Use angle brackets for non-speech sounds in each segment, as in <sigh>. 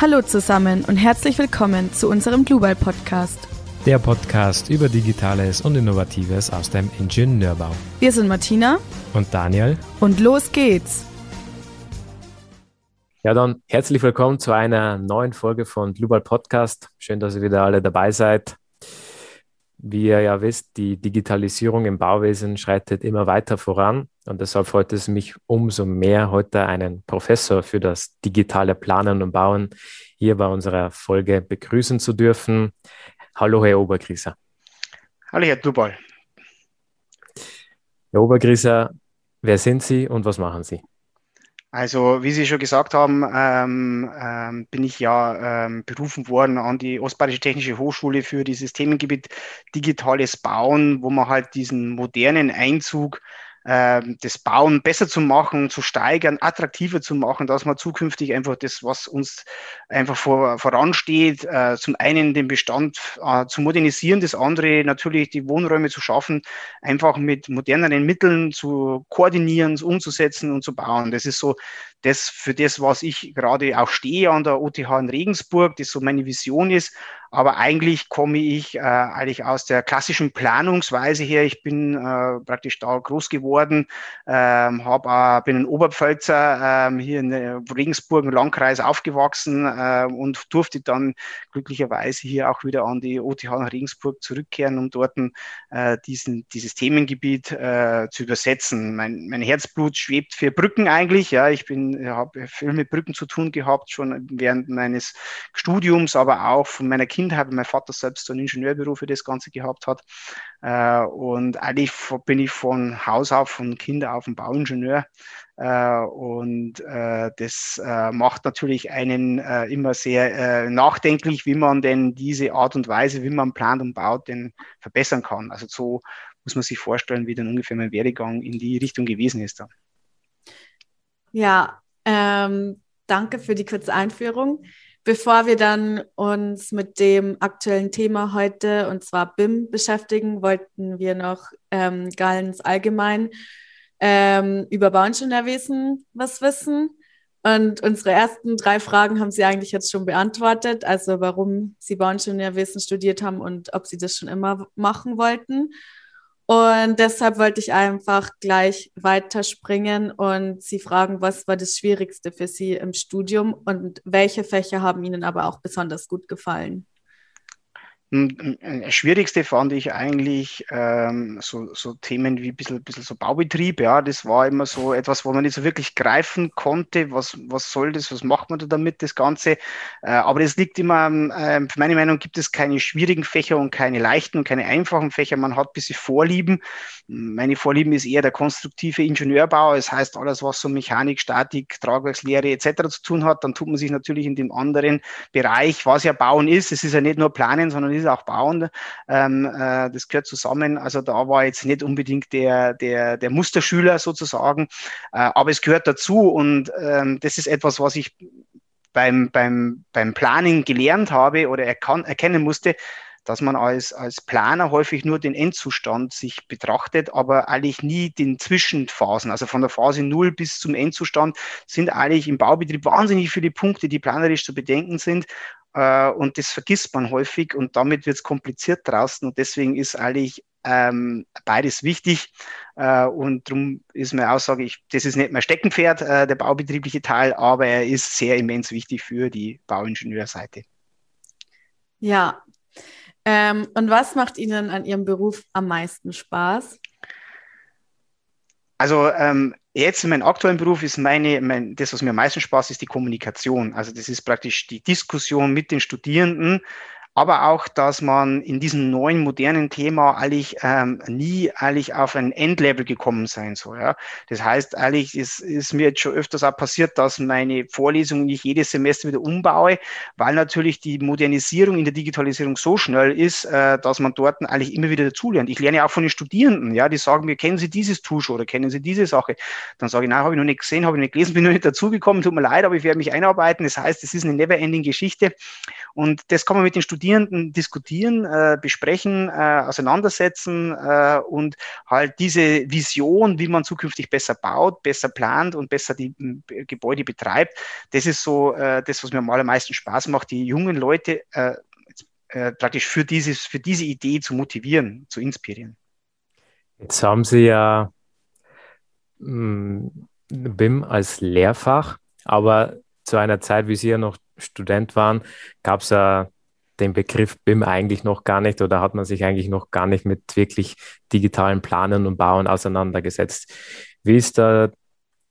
Hallo zusammen und herzlich willkommen zu unserem Global Podcast. Der Podcast über Digitales und Innovatives aus dem Ingenieurbau. Wir sind Martina und Daniel und los geht's. Ja, dann herzlich willkommen zu einer neuen Folge von Global Podcast. Schön, dass ihr wieder alle dabei seid. Wie ihr ja wisst, die Digitalisierung im Bauwesen schreitet immer weiter voran und deshalb freut es mich umso mehr, heute einen Professor für das digitale Planen und Bauen hier bei unserer Folge begrüßen zu dürfen. Hallo, Herr Obergrieser. Hallo, Herr Dubal. Herr Obergrieser, wer sind Sie und was machen Sie? Also, wie Sie schon gesagt haben, ähm, ähm, bin ich ja ähm, berufen worden an die Ostbayerische Technische Hochschule für dieses Themengebiet Digitales Bauen, wo man halt diesen modernen Einzug das Bauen besser zu machen, zu steigern, attraktiver zu machen, dass man zukünftig einfach das, was uns einfach vor, voransteht, äh, zum einen den Bestand äh, zu modernisieren, das andere natürlich die Wohnräume zu schaffen, einfach mit moderneren Mitteln zu koordinieren, umzusetzen und zu bauen. Das ist so das für das, was ich gerade auch stehe an der OTH in Regensburg, das so meine Vision ist. Aber eigentlich komme ich äh, eigentlich aus der klassischen Planungsweise her. Ich bin äh, praktisch da groß geworden, ähm, hab, äh, bin ein Oberpfälzer ähm, hier in Regensburg im Landkreis aufgewachsen äh, und durfte dann glücklicherweise hier auch wieder an die OTH nach Regensburg zurückkehren, um dort äh, diesen, dieses Themengebiet äh, zu übersetzen. Mein, mein Herzblut schwebt für Brücken eigentlich. Ja, ich habe viel mit Brücken zu tun gehabt, schon während meines Studiums, aber auch von meiner Kindheit Kindheit, weil mein Vater selbst so ein Ingenieurbüro für das Ganze gehabt hat. Äh, und eigentlich bin ich von Haus auf, von Kinder auf ein Bauingenieur. Äh, und äh, das macht natürlich einen immer sehr nachdenklich, wie man denn diese Art und Weise, wie man plant und baut, denn verbessern kann. Also so muss man sich vorstellen, wie dann ungefähr mein Werdegang in die Richtung gewesen ist. Dann. Ja, ähm, danke für die kurze Einführung. Bevor wir dann uns mit dem aktuellen Thema heute, und zwar BIM, beschäftigen, wollten wir noch ähm, ganz allgemein ähm, über Bauingenieurwesen was wissen. Und unsere ersten drei Fragen haben Sie eigentlich jetzt schon beantwortet, also warum Sie Bauingenieurwesen studiert haben und ob Sie das schon immer machen wollten. Und deshalb wollte ich einfach gleich weiterspringen und Sie fragen, was war das Schwierigste für Sie im Studium und welche Fächer haben Ihnen aber auch besonders gut gefallen? Hm, hm, das Schwierigste fand ich eigentlich ähm, so, so Themen wie ein bisschen, bisschen so Baubetrieb. Ja, das war immer so etwas, wo man nicht so wirklich greifen konnte. Was, was soll das? Was macht man da damit, das Ganze? Äh, aber das liegt immer, äh, für meine Meinung gibt es keine schwierigen Fächer und keine leichten und keine einfachen Fächer. Man hat bisschen Vorlieben. Meine Vorlieben ist eher der konstruktive Ingenieurbau. Das heißt, alles, was so Mechanik, Statik, Tragwerkslehre etc. zu tun hat, dann tut man sich natürlich in dem anderen Bereich, was ja Bauen ist. Es ist ja nicht nur Planen, sondern ist auch bauen. Ähm, äh, das gehört zusammen. Also da war jetzt nicht unbedingt der, der, der Musterschüler sozusagen, äh, aber es gehört dazu und ähm, das ist etwas, was ich beim, beim, beim Planning gelernt habe oder erkan erkennen musste, dass man als, als Planer häufig nur den Endzustand sich betrachtet, aber eigentlich nie den Zwischenphasen. Also von der Phase 0 bis zum Endzustand sind eigentlich im Baubetrieb wahnsinnig viele Punkte, die planerisch zu bedenken sind. Äh, und das vergisst man häufig und damit wird es kompliziert draußen. Und deswegen ist eigentlich ähm, beides wichtig. Äh, und darum ist meine Aussage, ich, das ist nicht mein Steckenpferd, äh, der baubetriebliche Teil, aber er ist sehr immens wichtig für die Bauingenieurseite. Ja. Ähm, und was macht Ihnen an Ihrem Beruf am meisten Spaß? Also ähm, jetzt in meinem aktuellen Beruf ist meine, mein, das, was mir am meisten Spaß ist, die Kommunikation. Also das ist praktisch die Diskussion mit den Studierenden, aber auch, dass man in diesem neuen modernen Thema eigentlich ähm, nie eigentlich auf ein Endlevel gekommen sein soll. Ja. Das heißt, eigentlich ist, ist mir jetzt schon öfters auch passiert, dass meine Vorlesungen nicht jedes Semester wieder umbaue, weil natürlich die Modernisierung in der Digitalisierung so schnell ist, äh, dass man dort eigentlich immer wieder dazulernt. Ich lerne auch von den Studierenden, ja, die sagen mir, kennen Sie dieses Tool oder kennen Sie diese Sache? Dann sage ich, nein, habe ich noch nicht gesehen, habe ich nicht gelesen, bin noch nicht dazugekommen, tut mir leid, aber ich werde mich einarbeiten. Das heißt, es ist eine never-ending Geschichte und das kann man mit den Studierenden Studierenden diskutieren, äh, besprechen, äh, auseinandersetzen äh, und halt diese Vision, wie man zukünftig besser baut, besser plant und besser die Gebäude betreibt, das ist so äh, das, was mir am allermeisten Spaß macht, die jungen Leute äh, äh, praktisch für, dieses, für diese Idee zu motivieren, zu inspirieren. Jetzt haben Sie ja hm, BIM als Lehrfach, aber zu einer Zeit, wie Sie ja noch Student waren, gab es ja den Begriff BIM eigentlich noch gar nicht oder hat man sich eigentlich noch gar nicht mit wirklich digitalen Planen und Bauen auseinandergesetzt. Wie ist da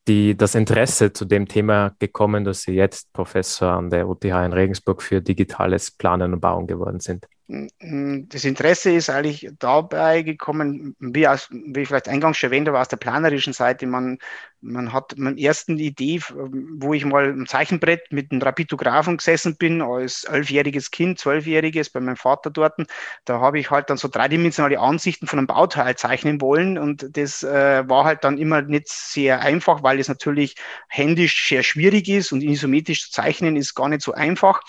die, das Interesse zu dem Thema gekommen, dass Sie jetzt Professor an der UTH in Regensburg für digitales Planen und Bauen geworden sind? Das Interesse ist eigentlich dabei gekommen, wie, aus, wie ich vielleicht eingangs schon erwähnt habe, aus der planerischen Seite. Man, man hat meine ersten Idee, wo ich mal im Zeichenbrett mit einem Rapidographen gesessen bin, als elfjähriges Kind, zwölfjähriges bei meinem Vater dort. Da habe ich halt dann so dreidimensionale Ansichten von einem Bauteil zeichnen wollen und das äh, war halt dann immer nicht sehr einfach, weil es natürlich händisch sehr schwierig ist und isometrisch zu zeichnen ist gar nicht so einfach.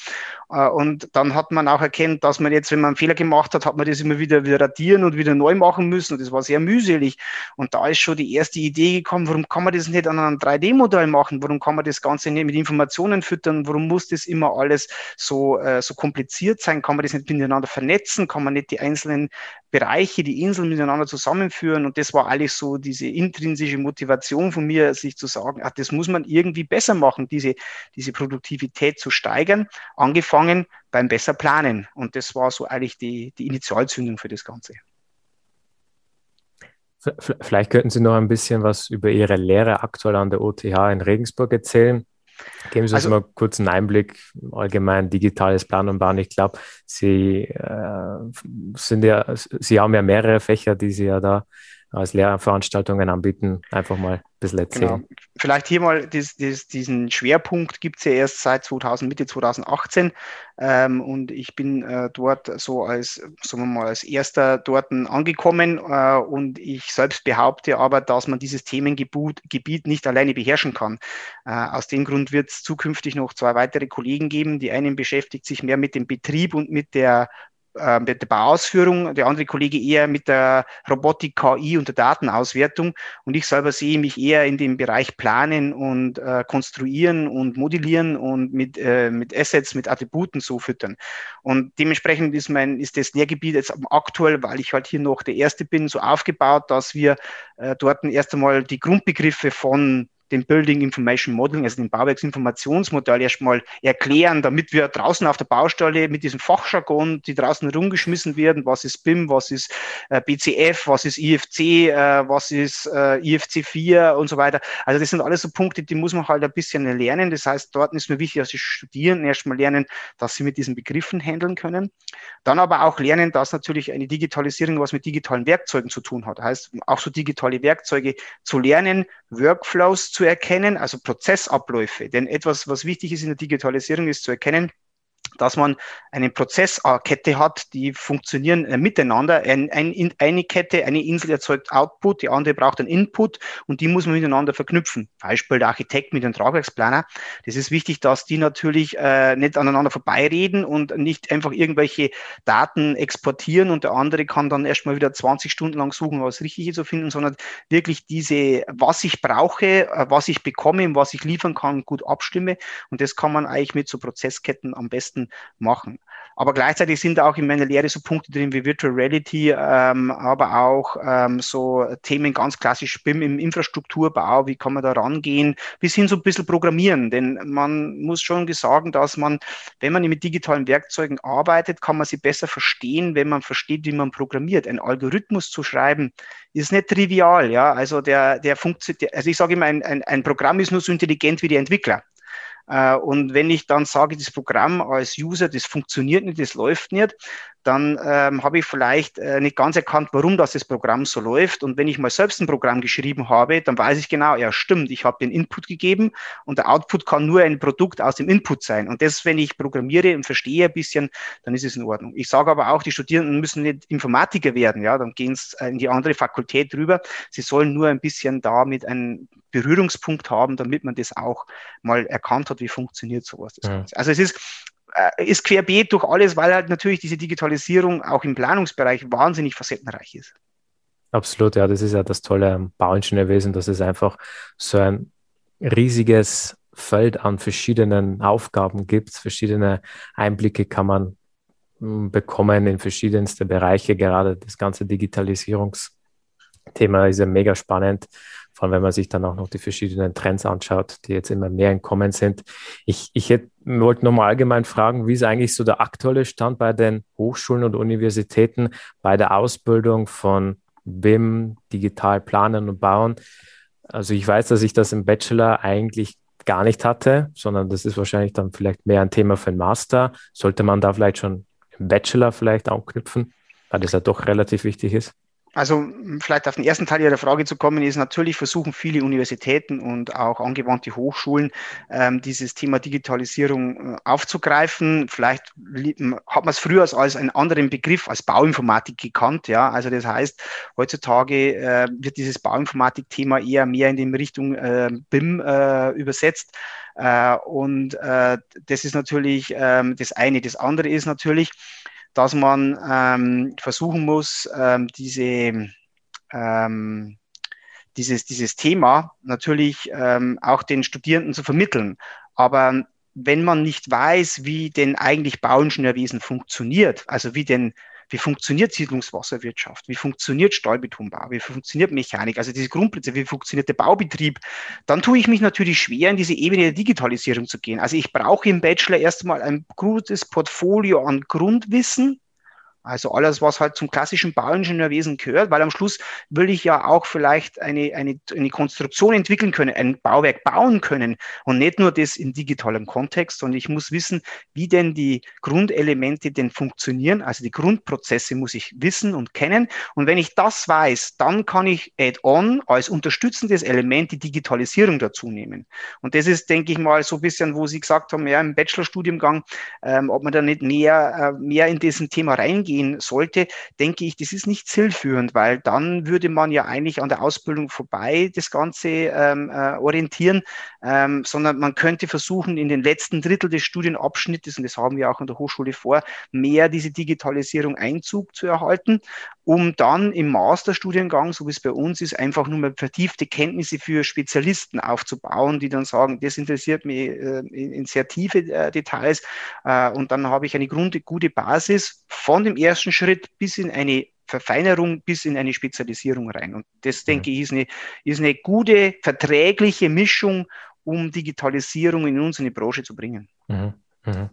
Äh, und dann hat man auch erkannt, dass man jetzt, wenn man einen Fehler gemacht hat, hat man das immer wieder, wieder radieren und wieder neu machen müssen. Und das war sehr mühselig. Und da ist schon die erste Idee gekommen, warum kann man das nicht an einem 3D-Modell machen? Warum kann man das Ganze nicht mit Informationen füttern? Warum muss das immer alles so, äh, so kompliziert sein? Kann man das nicht miteinander vernetzen? Kann man nicht die einzelnen Bereiche, die Inseln miteinander zusammenführen? Und das war alles so diese intrinsische Motivation von mir, sich zu sagen, ach, das muss man irgendwie besser machen, diese, diese Produktivität zu steigern. Angefangen angefangen beim besser planen. Und das war so eigentlich die, die Initialzündung für das Ganze. Vielleicht könnten Sie noch ein bisschen was über Ihre Lehre aktuell an der OTH in Regensburg erzählen. Geben Sie uns also, mal kurz einen Einblick, allgemein digitales Plan und Bauen. Ich glaube, Sie äh, sind ja, Sie haben ja mehrere Fächer, die Sie ja da als Lehrveranstaltungen anbieten. Einfach mal bisschen erzählen. Genau. Vielleicht hier mal dies, dies, diesen Schwerpunkt gibt es ja erst seit 2000, Mitte 2018 ähm, und ich bin äh, dort so als, sagen wir mal, als erster dort angekommen äh, und ich selbst behaupte aber, dass man dieses Themengebiet Gebiet nicht alleine beherrschen kann. Äh, aus dem Grund wird es zukünftig noch zwei weitere Kollegen geben. Die einen beschäftigt sich mehr mit dem Betrieb und mit der äh, mit der Bauausführung, der andere Kollege eher mit der Robotik, KI und der Datenauswertung. Und ich selber sehe mich eher in dem Bereich Planen und äh, Konstruieren und Modellieren und mit, äh, mit Assets, mit Attributen so füttern. Und dementsprechend ist mein, ist das Lehrgebiet jetzt aktuell, weil ich halt hier noch der Erste bin, so aufgebaut, dass wir äh, dort erst einmal die Grundbegriffe von den Building Information Modeling, also den Bauwerksinformationsmodell erstmal erklären, damit wir draußen auf der Baustelle mit diesem Fachjargon, die draußen rumgeschmissen werden, was ist BIM, was ist äh, BCF, was ist IFC, äh, was ist äh, IFC 4 und so weiter. Also das sind alles so Punkte, die muss man halt ein bisschen lernen. Das heißt, dort ist mir wichtig, dass die Studierenden erstmal lernen, dass sie mit diesen Begriffen handeln können. Dann aber auch lernen, dass natürlich eine Digitalisierung was mit digitalen Werkzeugen zu tun hat. Das heißt, auch so digitale Werkzeuge zu lernen, Workflows zu zu erkennen, also Prozessabläufe. Denn etwas, was wichtig ist in der Digitalisierung, ist zu erkennen, dass man eine Prozesskette hat, die funktionieren äh, miteinander. Ein, ein, eine Kette, eine Insel erzeugt Output, die andere braucht einen Input und die muss man miteinander verknüpfen. Beispiel der Architekt mit dem Tragwerksplaner. Das ist wichtig, dass die natürlich äh, nicht aneinander vorbeireden und nicht einfach irgendwelche Daten exportieren und der andere kann dann erstmal wieder 20 Stunden lang suchen, was Richtige zu finden, sondern wirklich diese, was ich brauche, äh, was ich bekomme, was ich liefern kann, gut abstimme. Und das kann man eigentlich mit so Prozessketten am besten machen. Aber gleichzeitig sind auch in meiner Lehre so Punkte drin wie Virtual Reality, ähm, aber auch ähm, so Themen ganz klassisch BIM im Infrastrukturbau, wie kann man da rangehen, bis hin so ein bisschen Programmieren. Denn man muss schon sagen, dass man, wenn man mit digitalen Werkzeugen arbeitet, kann man sie besser verstehen, wenn man versteht, wie man programmiert. Ein Algorithmus zu schreiben, ist nicht trivial, ja. Also der, der funktioniert, also ich sage immer, ein, ein, ein Programm ist nur so intelligent wie die Entwickler. Äh, und wenn ich dann sage, das Programm als User, das funktioniert nicht, das läuft nicht, dann ähm, habe ich vielleicht äh, nicht ganz erkannt, warum das, das Programm so läuft. Und wenn ich mal selbst ein Programm geschrieben habe, dann weiß ich genau, ja stimmt, ich habe den Input gegeben und der Output kann nur ein Produkt aus dem Input sein. Und das, wenn ich programmiere und verstehe ein bisschen, dann ist es in Ordnung. Ich sage aber auch, die Studierenden müssen nicht Informatiker werden, ja, dann gehen sie in die andere Fakultät rüber. Sie sollen nur ein bisschen damit einen Berührungspunkt haben, damit man das auch mal erkannt hat, wie funktioniert sowas. Ja. Also es ist äh, ist querbeet durch alles, weil halt natürlich diese Digitalisierung auch im Planungsbereich wahnsinnig facettenreich ist. Absolut, ja, das ist ja das Tolle am Bauingenieurwesen, dass es einfach so ein riesiges Feld an verschiedenen Aufgaben gibt. Verschiedene Einblicke kann man hm, bekommen in verschiedenste Bereiche. Gerade das ganze Digitalisierungsthema ist ja mega spannend, vor allem wenn man sich dann auch noch die verschiedenen Trends anschaut, die jetzt immer mehr in Kommen sind. Ich, ich hätte, wollte nochmal allgemein fragen, wie ist eigentlich so der aktuelle Stand bei den Hochschulen und Universitäten bei der Ausbildung von BIM, digital planen und bauen? Also ich weiß, dass ich das im Bachelor eigentlich gar nicht hatte, sondern das ist wahrscheinlich dann vielleicht mehr ein Thema für einen Master. Sollte man da vielleicht schon im Bachelor vielleicht anknüpfen, weil das ja doch relativ wichtig ist? Also vielleicht auf den ersten Teil Ihrer Frage zu kommen, ist natürlich versuchen viele Universitäten und auch angewandte Hochschulen ähm, dieses Thema Digitalisierung äh, aufzugreifen. Vielleicht hat man es früher als, als einen anderen Begriff als Bauinformatik gekannt. Ja, also das heißt, heutzutage äh, wird dieses Bauinformatik-Thema eher mehr in die Richtung äh, BIM äh, übersetzt. Äh, und äh, das ist natürlich ähm, das eine. Das andere ist natürlich, dass man ähm, versuchen muss, ähm, diese, ähm, dieses, dieses Thema natürlich ähm, auch den Studierenden zu vermitteln. Aber wenn man nicht weiß, wie denn eigentlich Bauingenieurwesen funktioniert, also wie denn wie funktioniert Siedlungswasserwirtschaft? Wie funktioniert Stahlbetonbau? Wie funktioniert Mechanik? Also diese Grundplätze, wie funktioniert der Baubetrieb? Dann tue ich mich natürlich schwer, in diese Ebene der Digitalisierung zu gehen. Also ich brauche im Bachelor erstmal ein gutes Portfolio an Grundwissen, also alles, was halt zum klassischen Bauingenieurwesen gehört, weil am Schluss will ich ja auch vielleicht eine, eine, eine Konstruktion entwickeln können, ein Bauwerk bauen können und nicht nur das in digitalem Kontext, sondern ich muss wissen, wie denn die Grundelemente denn funktionieren. Also die Grundprozesse muss ich wissen und kennen. Und wenn ich das weiß, dann kann ich add-on als unterstützendes Element die Digitalisierung dazu nehmen. Und das ist, denke ich mal, so ein bisschen, wo Sie gesagt haben, ja, im Bachelorstudiengang, ähm, ob man da nicht mehr, äh, mehr in diesem Thema reingeht gehen sollte, denke ich, das ist nicht zielführend, weil dann würde man ja eigentlich an der Ausbildung vorbei das Ganze ähm, äh, orientieren, ähm, sondern man könnte versuchen, in den letzten Drittel des Studienabschnittes, und das haben wir auch an der Hochschule vor, mehr diese Digitalisierung Einzug zu erhalten, um dann im Masterstudiengang, so wie es bei uns ist, einfach nur mal vertiefte Kenntnisse für Spezialisten aufzubauen, die dann sagen, das interessiert mich äh, in sehr tiefe äh, Details. Äh, und dann habe ich eine Grund, gute Basis von dem ersten Schritt bis in eine Verfeinerung bis in eine Spezialisierung rein. Und das, mhm. denke ich, ist eine, ist eine gute, verträgliche Mischung, um Digitalisierung in unsere Branche zu bringen. Mhm. Mhm.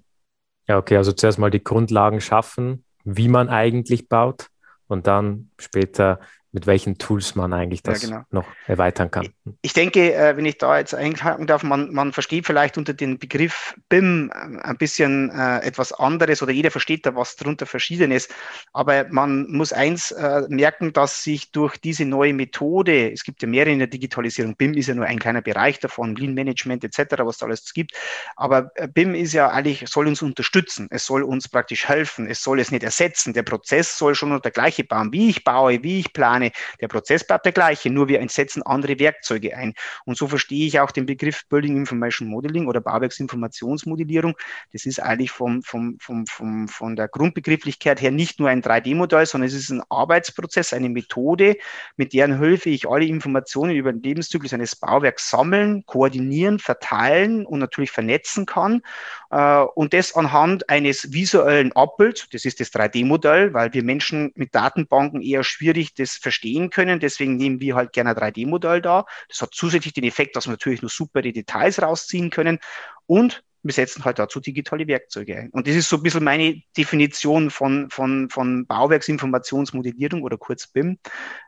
Ja, okay, also zuerst mal die Grundlagen schaffen, wie man eigentlich baut und dann später mit welchen Tools man eigentlich das ja, genau. noch erweitern kann. Ich denke, äh, wenn ich da jetzt einhaken darf, man, man versteht vielleicht unter dem Begriff BIM äh, ein bisschen äh, etwas anderes oder jeder versteht da was darunter Verschiedenes. Aber man muss eins merken, dass sich durch diese neue Methode, es gibt ja mehrere in der Digitalisierung, BIM ist ja nur ein kleiner Bereich davon, Lean Management etc., was da alles gibt. Aber BIM ist ja eigentlich, soll uns unterstützen, es soll uns praktisch helfen, es soll es nicht ersetzen. Der Prozess soll schon der gleiche bauen, wie ich baue, wie ich plane plane. Der Prozess bleibt der gleiche, nur wir setzen andere Werkzeuge ein. Und so verstehe ich auch den Begriff Building Information Modeling oder Bauwerksinformationsmodellierung. Das ist eigentlich vom, vom, vom, vom, von der Grundbegrifflichkeit her nicht nur ein 3D-Modell, sondern es ist ein Arbeitsprozess, eine Methode, mit deren Hilfe ich alle Informationen über den Lebenszyklus eines Bauwerks sammeln, koordinieren, verteilen und natürlich vernetzen kann. Äh, und das anhand eines visuellen Abbilds, das ist das 3D-Modell, weil wir Menschen mit Datenbanken eher schwierig das verstehen können. Deswegen nehmen wir halt gerne ein 3D-Modell da. Das hat zusätzlich den Effekt, dass wir natürlich nur super die Details rausziehen können. Und wir setzen halt dazu digitale Werkzeuge ein. Und das ist so ein bisschen meine Definition von, von, von Bauwerksinformationsmodellierung oder kurz BIM,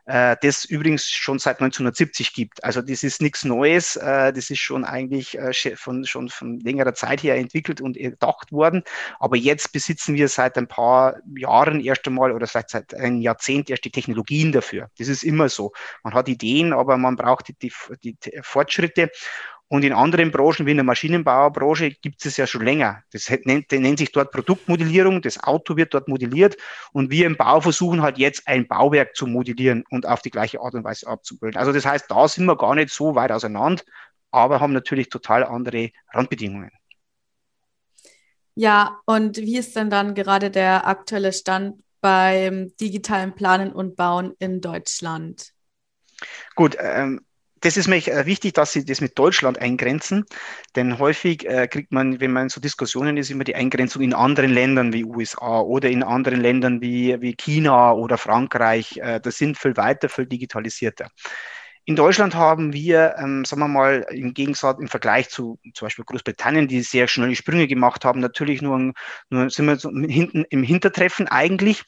äh, das übrigens schon seit 1970 gibt. Also das ist nichts Neues, äh, das ist schon eigentlich äh, von, schon von längerer Zeit her entwickelt und erdacht worden. Aber jetzt besitzen wir seit ein paar Jahren erst einmal oder seit, seit einem Jahrzehnt erst die Technologien dafür. Das ist immer so. Man hat Ideen, aber man braucht die, die, die Fortschritte. Und in anderen Branchen, wie in der Maschinenbauerbranche, gibt es ja schon länger. Das nennt, nennt, sich dort Produktmodellierung. Das Auto wird dort modelliert. Und wir im Bau versuchen halt jetzt ein Bauwerk zu modellieren und auf die gleiche Art und Weise abzubilden. Also das heißt, da sind wir gar nicht so weit auseinander, aber haben natürlich total andere Randbedingungen. Ja, und wie ist denn dann gerade der aktuelle Stand beim digitalen Planen und Bauen in Deutschland? Gut, ähm, das ist mir äh, wichtig, dass Sie das mit Deutschland eingrenzen, denn häufig äh, kriegt man, wenn man in so Diskussionen ist, immer die Eingrenzung in anderen Ländern wie USA oder in anderen Ländern wie, wie China oder Frankreich. Äh, das sind viel weiter, viel digitalisierter. In Deutschland haben wir, ähm, sagen wir mal, im Gegensatz im Vergleich zu zum Beispiel Großbritannien, die sehr schnelle Sprünge gemacht haben, natürlich nur, nur sind wir so hinten im Hintertreffen eigentlich.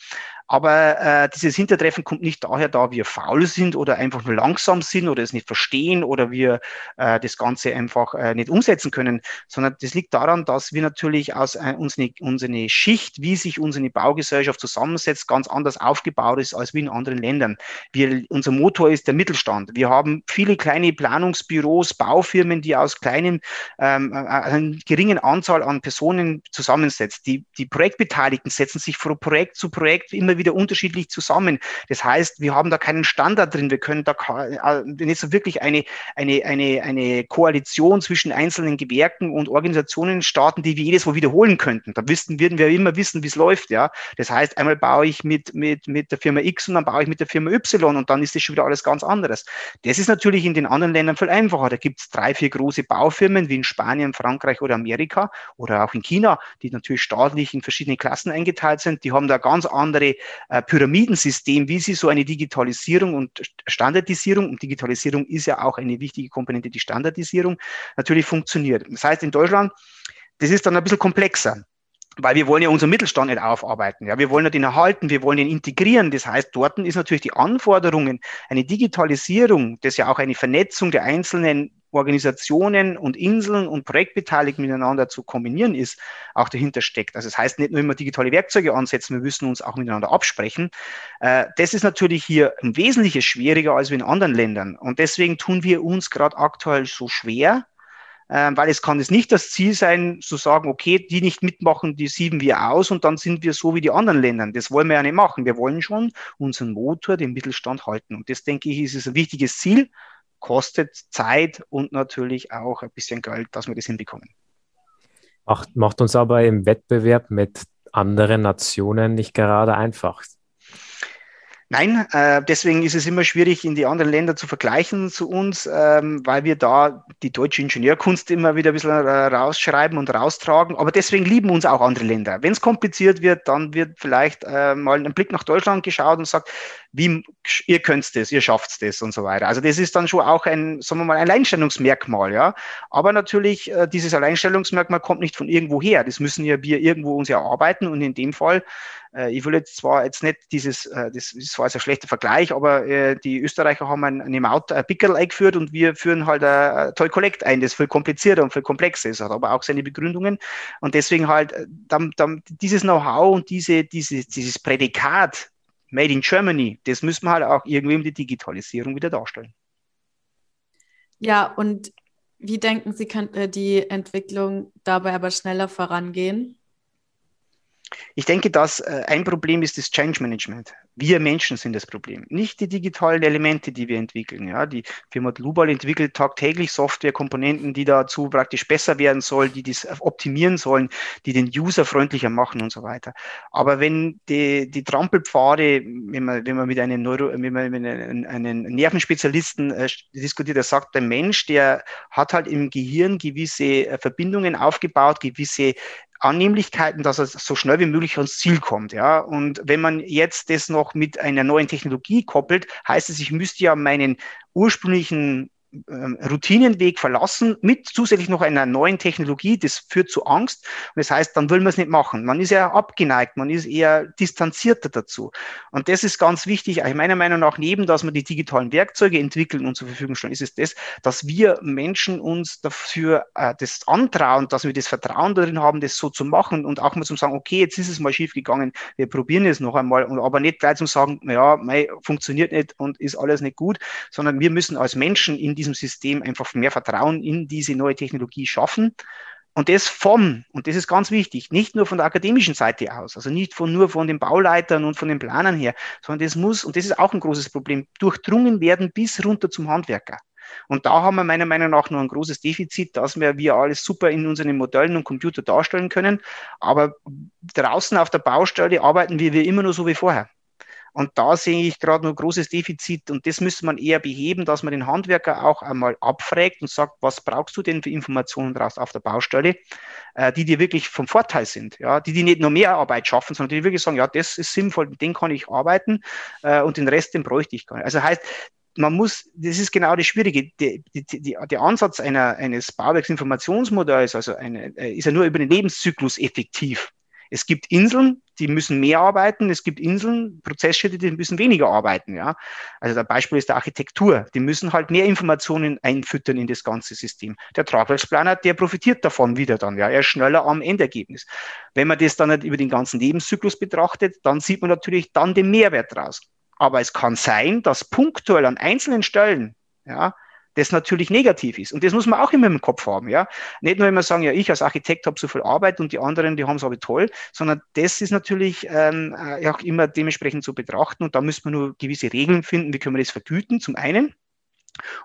Aber äh, dieses Hintertreffen kommt nicht daher, da wir faul sind oder einfach nur langsam sind oder es nicht verstehen oder wir äh, das Ganze einfach äh, nicht umsetzen können, sondern das liegt daran, dass wir natürlich aus äh, unsere, unsere Schicht, wie sich unsere Baugesellschaft zusammensetzt, ganz anders aufgebaut ist als wie in anderen Ländern. Wir, unser Motor ist der Mittelstand. Wir haben viele kleine Planungsbüros, Baufirmen, die aus kleinen, ähm, äh, einer geringen Anzahl an Personen zusammensetzt. Die, die Projektbeteiligten setzen sich von Projekt zu Projekt immer wieder wieder unterschiedlich zusammen. Das heißt, wir haben da keinen Standard drin. Wir können da äh, nicht so wirklich eine, eine, eine, eine Koalition zwischen einzelnen Gewerken und Organisationen starten, die wir jedes Mal wiederholen könnten. Da wüssten, würden wir immer wissen, wie es läuft. Ja? Das heißt, einmal baue ich mit, mit, mit der Firma X und dann baue ich mit der Firma Y und dann ist das schon wieder alles ganz anderes. Das ist natürlich in den anderen Ländern viel einfacher. Da gibt es drei, vier große Baufirmen wie in Spanien, Frankreich oder Amerika oder auch in China, die natürlich staatlich in verschiedene Klassen eingeteilt sind. Die haben da ganz andere äh, Pyramidensystem, wie sie so eine Digitalisierung und Standardisierung, und Digitalisierung ist ja auch eine wichtige Komponente, die Standardisierung, natürlich funktioniert. Das heißt, in Deutschland, das ist dann ein bisschen komplexer weil wir wollen ja unseren Mittelstand nicht aufarbeiten. Ja, wir wollen ja den erhalten, wir wollen ihn integrieren. Das heißt, dort ist natürlich die Anforderungen, eine Digitalisierung, das ja auch eine Vernetzung der einzelnen Organisationen und Inseln und Projektbeteiligten miteinander zu kombinieren ist, auch dahinter steckt. Also das heißt nicht nur immer digitale Werkzeuge ansetzen, wir müssen uns auch miteinander absprechen. Äh, das ist natürlich hier ein wesentliches schwieriger als in anderen Ländern. Und deswegen tun wir uns gerade aktuell so schwer, ähm, weil es kann es nicht das Ziel sein, zu sagen, okay, die nicht mitmachen, die sieben wir aus und dann sind wir so wie die anderen Länder. Das wollen wir ja nicht machen. Wir wollen schon unseren Motor, den Mittelstand halten. Und das, denke ich, ist ein wichtiges Ziel kostet Zeit und natürlich auch ein bisschen Geld, dass wir das hinbekommen. Macht, macht uns aber im Wettbewerb mit anderen Nationen nicht gerade einfach. Nein, äh, deswegen ist es immer schwierig, in die anderen Länder zu vergleichen zu uns, ähm, weil wir da die deutsche Ingenieurkunst immer wieder ein bisschen äh, rausschreiben und raustragen. Aber deswegen lieben uns auch andere Länder. Wenn es kompliziert wird, dann wird vielleicht äh, mal ein Blick nach Deutschland geschaut und sagt, wie ihr könnt das, ihr schafft das und so weiter. Also das ist dann schon auch ein, sagen wir mal, ein Alleinstellungsmerkmal, ja. Aber natürlich, äh, dieses Alleinstellungsmerkmal kommt nicht von irgendwo her. Das müssen ja wir irgendwo uns erarbeiten und in dem Fall ich will jetzt zwar jetzt nicht dieses, äh, das ist zwar ein schlechter Vergleich, aber äh, die Österreicher haben ein, eine Maut ein Pickel eingeführt und wir führen halt ein Toy Collect ein, das viel komplizierter und viel komplexer ist, hat aber auch seine Begründungen und deswegen halt dann, dann dieses Know-how und diese, diese, dieses Prädikat Made in Germany, das müssen wir halt auch irgendwie um die Digitalisierung wieder darstellen. Ja, und wie denken Sie, könnte die Entwicklung dabei aber schneller vorangehen? Ich denke, dass äh, ein Problem ist das Change Management. Wir Menschen sind das Problem, nicht die digitalen Elemente, die wir entwickeln. Ja, die Firma Lubal entwickelt tagtäglich Softwarekomponenten, die dazu praktisch besser werden sollen, die das optimieren sollen, die den User freundlicher machen und so weiter. Aber wenn die, die Trampelpfade, wenn man, wenn man mit einem, Neuro, wenn man mit einem, einem Nervenspezialisten äh, diskutiert, der sagt, der Mensch, der hat halt im Gehirn gewisse äh, Verbindungen aufgebaut, gewisse Annehmlichkeiten, dass er so schnell wie möglich ans Ziel kommt. Ja? Und wenn man jetzt das noch mit einer neuen Technologie koppelt, heißt es, ich müsste ja meinen ursprünglichen Routinenweg verlassen mit zusätzlich noch einer neuen Technologie. Das führt zu Angst. Und das heißt, dann will man es nicht machen. Man ist ja abgeneigt, man ist eher distanzierter dazu. Und das ist ganz wichtig. Also meiner Meinung nach, neben, dass wir die digitalen Werkzeuge entwickeln und zur Verfügung stellen, ist es das, dass wir Menschen uns dafür äh, das antrauen, dass wir das Vertrauen darin haben, das so zu machen und auch mal zu sagen, okay, jetzt ist es mal schief gegangen, wir probieren es noch einmal und aber nicht gleich zu sagen, ja, mei, funktioniert nicht und ist alles nicht gut, sondern wir müssen als Menschen in die diesem System einfach mehr Vertrauen in diese neue Technologie schaffen. Und das vom, und das ist ganz wichtig, nicht nur von der akademischen Seite aus, also nicht von, nur von den Bauleitern und von den Planern her, sondern das muss, und das ist auch ein großes Problem, durchdrungen werden bis runter zum Handwerker. Und da haben wir meiner Meinung nach noch ein großes Defizit, dass wir, wir alles super in unseren Modellen und Computer darstellen können. Aber draußen auf der Baustelle arbeiten wir, wir immer nur so wie vorher. Und da sehe ich gerade ein großes Defizit und das müsste man eher beheben, dass man den Handwerker auch einmal abfragt und sagt, was brauchst du denn für Informationen draus auf der Baustelle, äh, die dir wirklich vom Vorteil sind, ja, die dir nicht nur mehr Arbeit schaffen, sondern die wirklich sagen, ja, das ist sinnvoll, mit dem kann ich arbeiten äh, und den Rest, den bräuchte ich gar nicht. Also heißt, man muss, das ist genau das Schwierige. Die, die, die, der Ansatz einer, eines Bauwerksinformationsmodells, also eine, äh, ist ja nur über den Lebenszyklus effektiv. Es gibt Inseln, die müssen mehr arbeiten. Es gibt Inseln, Prozessschritte, die müssen weniger arbeiten. Ja? Also der Beispiel ist der Architektur. Die müssen halt mehr Informationen einfüttern in das ganze System. Der Tragwerksplaner, der profitiert davon wieder dann. Ja? Er ist schneller am Endergebnis. Wenn man das dann nicht über den ganzen Lebenszyklus betrachtet, dann sieht man natürlich dann den Mehrwert draus. Aber es kann sein, dass punktuell an einzelnen Stellen ja, das natürlich negativ ist. Und das muss man auch immer im Kopf haben. Ja? Nicht nur immer sagen, ja, ich als Architekt habe so viel Arbeit und die anderen, die haben es aber toll, sondern das ist natürlich ähm, äh, auch immer dementsprechend zu betrachten. Und da müssen wir nur gewisse Regeln finden, wie können wir das vergüten, zum einen.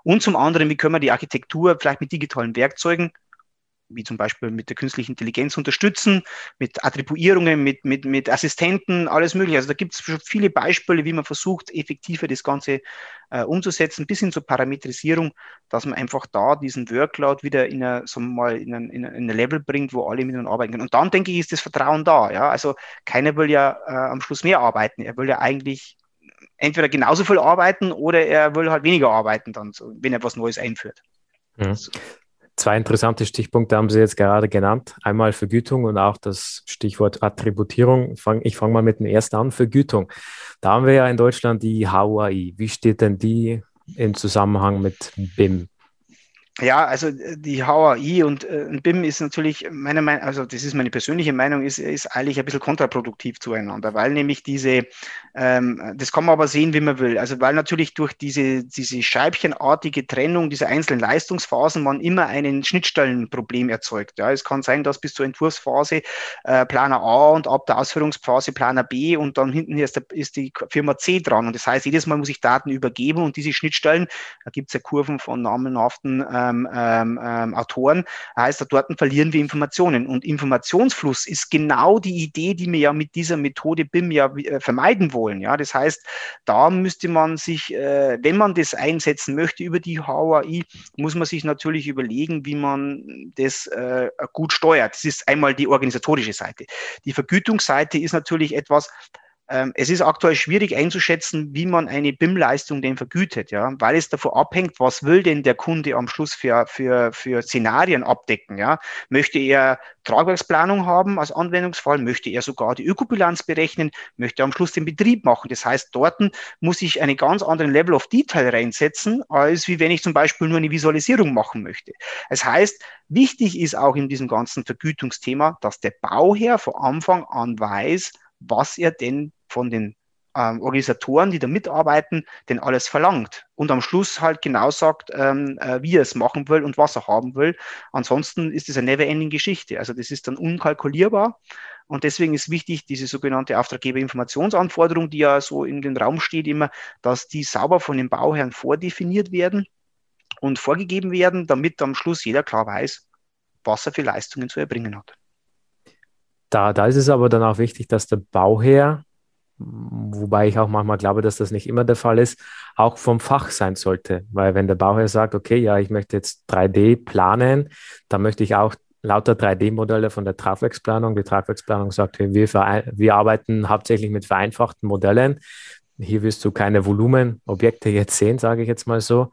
Und zum anderen, wie können wir die Architektur vielleicht mit digitalen Werkzeugen wie zum Beispiel mit der künstlichen Intelligenz unterstützen, mit Attribuierungen, mit, mit, mit Assistenten, alles mögliche. Also da gibt es schon viele Beispiele, wie man versucht, effektiver das Ganze äh, umzusetzen, bis hin zur Parametrisierung, dass man einfach da diesen Workload wieder in ein, sagen wir mal, in ein, in ein Level bringt, wo alle miteinander arbeiten können. Und dann, denke ich, ist das Vertrauen da. Ja? Also keiner will ja äh, am Schluss mehr arbeiten. Er will ja eigentlich entweder genauso viel arbeiten oder er will halt weniger arbeiten, dann, wenn er was Neues einführt. Mhm. Zwei interessante Stichpunkte haben Sie jetzt gerade genannt. Einmal Vergütung und auch das Stichwort Attributierung. Ich fange mal mit dem ersten an, Vergütung. Da haben wir ja in Deutschland die HUAI. Wie steht denn die im Zusammenhang mit BIM? Ja, also äh, die HAI und äh, BIM ist natürlich meiner Meinung, also das ist meine persönliche Meinung, ist, ist eigentlich ein bisschen kontraproduktiv zueinander, weil nämlich diese, ähm, das kann man aber sehen, wie man will. Also weil natürlich durch diese, diese scheibchenartige Trennung dieser einzelnen Leistungsphasen man immer einen Schnittstellenproblem erzeugt. Ja, es kann sein, dass bis zur Entwurfsphase äh, Planer A und ab der Ausführungsphase Planer B und dann hinten ist, der, ist die Firma C dran. Und das heißt, jedes Mal muss ich Daten übergeben und diese Schnittstellen, da gibt es ja Kurven von namenhaften äh, ähm, ähm, ähm, Autoren, heißt, dort verlieren wir Informationen. Und Informationsfluss ist genau die Idee, die wir ja mit dieser Methode BIM ja äh, vermeiden wollen. Ja, das heißt, da müsste man sich, äh, wenn man das einsetzen möchte über die HAI, muss man sich natürlich überlegen, wie man das äh, gut steuert. Das ist einmal die organisatorische Seite. Die Vergütungsseite ist natürlich etwas, es ist aktuell schwierig einzuschätzen, wie man eine BIM-Leistung denn vergütet, ja, weil es davon abhängt, was will denn der Kunde am Schluss für, für, für Szenarien abdecken, ja. Möchte er Tragwerksplanung haben als Anwendungsfall, möchte er sogar die Ökobilanz berechnen, möchte er am Schluss den Betrieb machen. Das heißt, dort muss ich einen ganz anderen Level of Detail reinsetzen, als wie wenn ich zum Beispiel nur eine Visualisierung machen möchte. Das heißt, wichtig ist auch in diesem ganzen Vergütungsthema, dass der Bauherr von Anfang an weiß, was er denn von den ähm, Organisatoren, die da mitarbeiten, denn alles verlangt. Und am Schluss halt genau sagt, ähm, äh, wie er es machen will und was er haben will. Ansonsten ist es eine never-ending Geschichte. Also das ist dann unkalkulierbar. Und deswegen ist wichtig, diese sogenannte Auftraggeberinformationsanforderung, die ja so in den Raum steht immer, dass die sauber von den Bauherren vordefiniert werden und vorgegeben werden, damit am Schluss jeder klar weiß, was er für Leistungen zu erbringen hat. Da, da ist es aber dann auch wichtig, dass der Bauherr, wobei ich auch manchmal glaube, dass das nicht immer der Fall ist, auch vom Fach sein sollte. Weil wenn der Bauherr sagt, okay, ja, ich möchte jetzt 3D planen, dann möchte ich auch lauter 3D-Modelle von der Tragwerksplanung. Die Tragwerksplanung sagt, wir, wir arbeiten hauptsächlich mit vereinfachten Modellen. Hier wirst du keine Volumenobjekte jetzt sehen, sage ich jetzt mal so.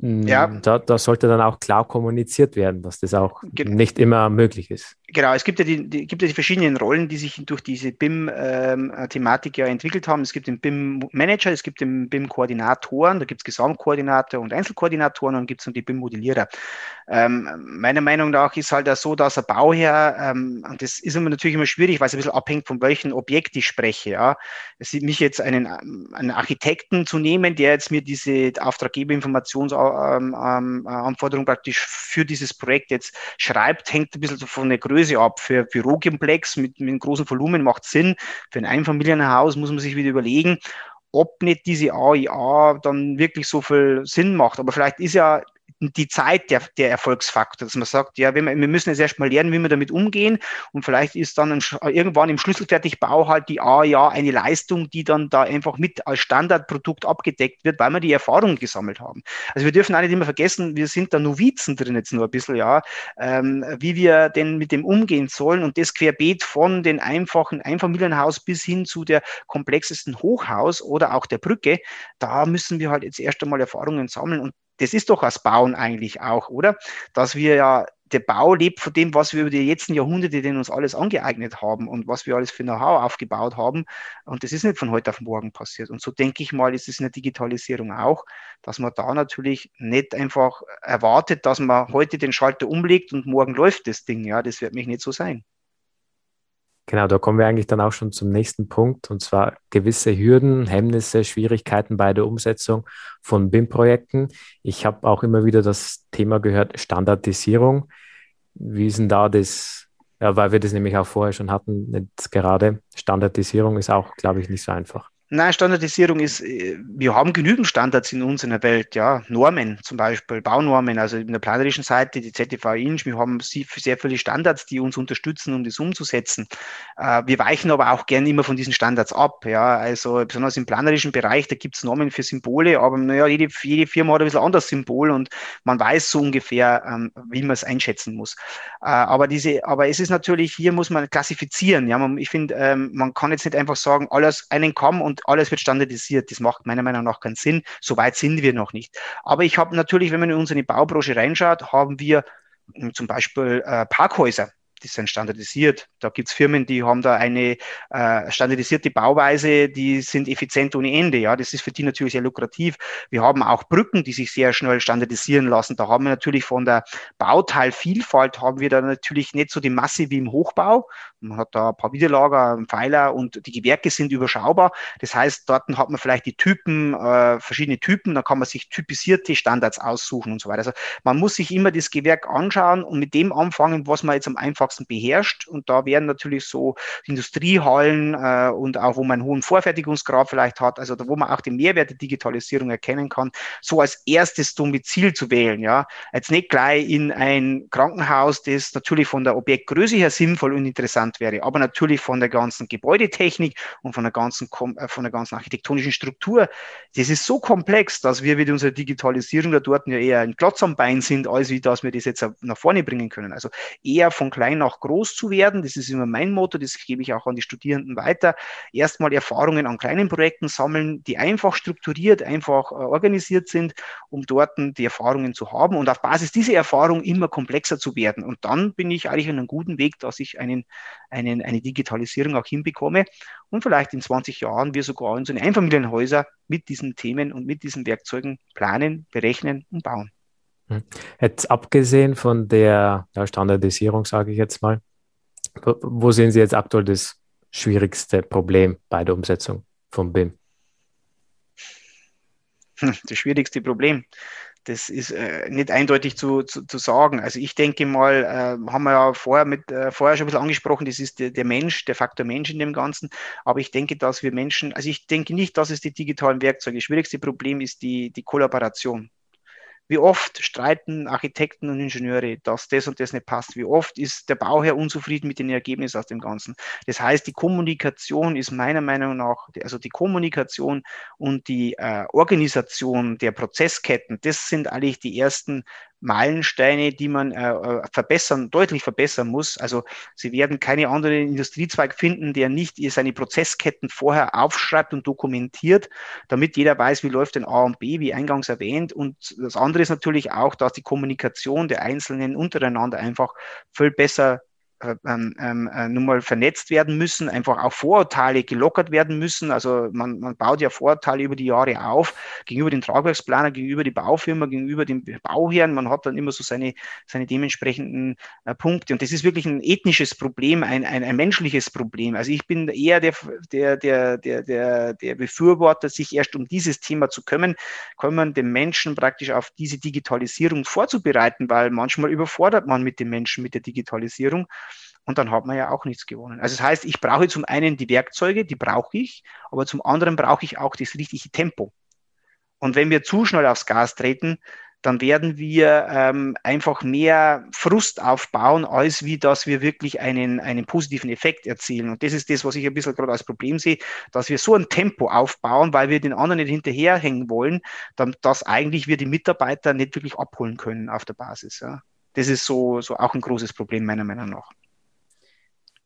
Ja. Da, da, sollte dann auch klar kommuniziert werden, dass das auch genau. nicht immer möglich ist. Genau, es gibt ja die, die, gibt ja die verschiedenen Rollen, die sich durch diese BIM-Thematik ähm, ja entwickelt haben. Es gibt den BIM-Manager, es gibt den BIM-Koordinatoren, da gibt es Gesamtkoordinator und Einzelkoordinatoren und gibt es noch die BIM-Modellierer. Ähm, meiner Meinung nach ist halt auch so, dass ein Bauherr, ähm, und das ist immer natürlich immer schwierig, weil es ein bisschen abhängt, von welchem Objekt ich spreche. Ja. Es ist mich jetzt einen, einen Architekten zu nehmen, der jetzt mir diese Auftraggeberinformationsanforderung ähm, ähm, praktisch für dieses Projekt jetzt schreibt, hängt ein bisschen von der Größe Größe ab. Für Bürokomplex mit, mit einem großen Volumen macht Sinn. Für ein Einfamilienhaus muss man sich wieder überlegen. ob nicht diese AIA dann wirklich so viel Sinn macht. Aber vielleicht ist ja die Zeit der, der Erfolgsfaktor, dass man sagt, ja, wir, wir müssen jetzt erstmal lernen, wie wir damit umgehen und vielleicht ist dann ein, irgendwann im Schlüsselfertigbau halt die A ja eine Leistung, die dann da einfach mit als Standardprodukt abgedeckt wird, weil wir die Erfahrung gesammelt haben. Also wir dürfen auch nicht immer vergessen, wir sind da Novizen drin jetzt nur ein bisschen, ja, ähm, wie wir denn mit dem umgehen sollen und das querbeet von den einfachen Einfamilienhaus bis hin zu der komplexesten Hochhaus oder auch der Brücke, da müssen wir halt jetzt erst einmal Erfahrungen sammeln und das ist doch das Bauen eigentlich auch, oder? Dass wir ja, der Bau lebt von dem, was wir über die letzten Jahrhunderte denn uns alles angeeignet haben und was wir alles für Know-how aufgebaut haben. Und das ist nicht von heute auf morgen passiert. Und so denke ich mal, ist es in der Digitalisierung auch, dass man da natürlich nicht einfach erwartet, dass man heute den Schalter umlegt und morgen läuft das Ding. Ja, das wird mich nicht so sein. Genau, da kommen wir eigentlich dann auch schon zum nächsten Punkt, und zwar gewisse Hürden, Hemmnisse, Schwierigkeiten bei der Umsetzung von BIM-Projekten. Ich habe auch immer wieder das Thema gehört, Standardisierung. Wie ist denn da das, ja, weil wir das nämlich auch vorher schon hatten, jetzt gerade Standardisierung ist auch, glaube ich, nicht so einfach. Nein, Standardisierung ist, äh, wir haben genügend Standards in unserer Welt, ja, Normen zum Beispiel, Baunormen, also in der planerischen Seite, die ZTV Inch, wir haben sehr viele Standards, die uns unterstützen, um das umzusetzen. Äh, wir weichen aber auch gerne immer von diesen Standards ab, ja, also besonders im planerischen Bereich, da gibt es Normen für Symbole, aber naja, jede, jede Firma hat ein bisschen anderes Symbol und man weiß so ungefähr, ähm, wie man es einschätzen muss. Äh, aber diese, aber es ist natürlich, hier muss man klassifizieren, ja, ich finde, ähm, man kann jetzt nicht einfach sagen, alles einen Kamm und alles wird standardisiert. Das macht meiner Meinung nach keinen Sinn. So weit sind wir noch nicht. Aber ich habe natürlich, wenn man in unsere Baubranche reinschaut, haben wir hm, zum Beispiel äh, Parkhäuser die sind standardisiert. Da gibt es Firmen, die haben da eine äh, standardisierte Bauweise, die sind effizient ohne Ende. Ja, das ist für die natürlich sehr lukrativ. Wir haben auch Brücken, die sich sehr schnell standardisieren lassen. Da haben wir natürlich von der Bauteilvielfalt haben wir da natürlich nicht so die Masse wie im Hochbau. Man hat da ein paar Widerlager, Pfeiler und die Gewerke sind überschaubar. Das heißt, dort hat man vielleicht die Typen, äh, verschiedene Typen, da kann man sich typisierte Standards aussuchen und so weiter. Also man muss sich immer das Gewerk anschauen und mit dem anfangen, was man jetzt am einfachsten Sachsen beherrscht. Und da werden natürlich so Industriehallen äh, und auch, wo man einen hohen Vorfertigungsgrad vielleicht hat, also da, wo man auch den Mehrwert der Digitalisierung erkennen kann, so als erstes Domizil zu wählen. Ja, jetzt nicht gleich in ein Krankenhaus, das natürlich von der Objektgröße her sinnvoll und interessant wäre, aber natürlich von der ganzen Gebäudetechnik und von der ganzen, äh, von der ganzen architektonischen Struktur. Das ist so komplex, dass wir mit unserer Digitalisierung da dort ja eher ein Klotz am Bein sind, als wie dass wir das jetzt nach vorne bringen können. Also eher von klein auch groß zu werden. Das ist immer mein Motto, das gebe ich auch an die Studierenden weiter. Erstmal Erfahrungen an kleinen Projekten sammeln, die einfach strukturiert, einfach äh, organisiert sind, um dort die Erfahrungen zu haben und auf Basis dieser Erfahrung immer komplexer zu werden. Und dann bin ich eigentlich in einem guten Weg, dass ich einen, einen, eine Digitalisierung auch hinbekomme und vielleicht in 20 Jahren wir sogar unsere Einfamilienhäuser mit diesen Themen und mit diesen Werkzeugen planen, berechnen und bauen. Hm. Jetzt abgesehen von der ja, Standardisierung, sage ich jetzt mal, wo sehen Sie jetzt aktuell das schwierigste Problem bei der Umsetzung von BIM? Hm, das schwierigste Problem. Das ist äh, nicht eindeutig zu, zu, zu, sagen. Also ich denke mal, äh, haben wir ja vorher, mit, äh, vorher schon ein bisschen angesprochen, das ist der, der, Mensch, der Faktor Mensch in dem Ganzen. Aber ich denke, dass wir Menschen, also ich denke nicht, dass es die digitalen Werkzeuge. Das schwierigste Problem ist die, die Kollaboration. Wie oft streiten Architekten und Ingenieure, dass das und das nicht passt? Wie oft ist der Bauherr unzufrieden mit den Ergebnissen aus dem Ganzen? Das heißt, die Kommunikation ist meiner Meinung nach, also die Kommunikation und die äh, Organisation der Prozessketten, das sind eigentlich die ersten Meilensteine, die man äh, äh, verbessern, deutlich verbessern muss. Also Sie werden keine anderen Industriezweig finden, der nicht seine Prozessketten vorher aufschreibt und dokumentiert, damit jeder weiß, wie läuft denn A und B, wie eingangs erwähnt. Und das andere ist natürlich auch, dass die Kommunikation der Einzelnen untereinander einfach viel besser äh, ähm, ähm, äh, nun mal vernetzt werden müssen, einfach auch Vorurteile gelockert werden müssen. Also man, man baut ja Vorurteile über die Jahre auf, gegenüber dem Tragwerksplaner, gegenüber die Baufirma, gegenüber dem Bauherrn. Man hat dann immer so seine, seine dementsprechenden äh, Punkte. Und das ist wirklich ein ethnisches Problem, ein, ein, ein menschliches Problem. Also ich bin eher der, der, der, der, der, der Befürworter, sich erst um dieses Thema zu kümmern, kümmern, den Menschen praktisch auf diese Digitalisierung vorzubereiten, weil manchmal überfordert man mit den Menschen mit der Digitalisierung. Und dann hat man ja auch nichts gewonnen. Also das heißt, ich brauche zum einen die Werkzeuge, die brauche ich, aber zum anderen brauche ich auch das richtige Tempo. Und wenn wir zu schnell aufs Gas treten, dann werden wir ähm, einfach mehr Frust aufbauen, als wie dass wir wirklich einen, einen positiven Effekt erzielen. Und das ist das, was ich ein bisschen gerade als Problem sehe, dass wir so ein Tempo aufbauen, weil wir den anderen nicht hinterherhängen wollen, dann, dass eigentlich wir die Mitarbeiter nicht wirklich abholen können auf der Basis. Ja. Das ist so, so auch ein großes Problem meiner Meinung nach.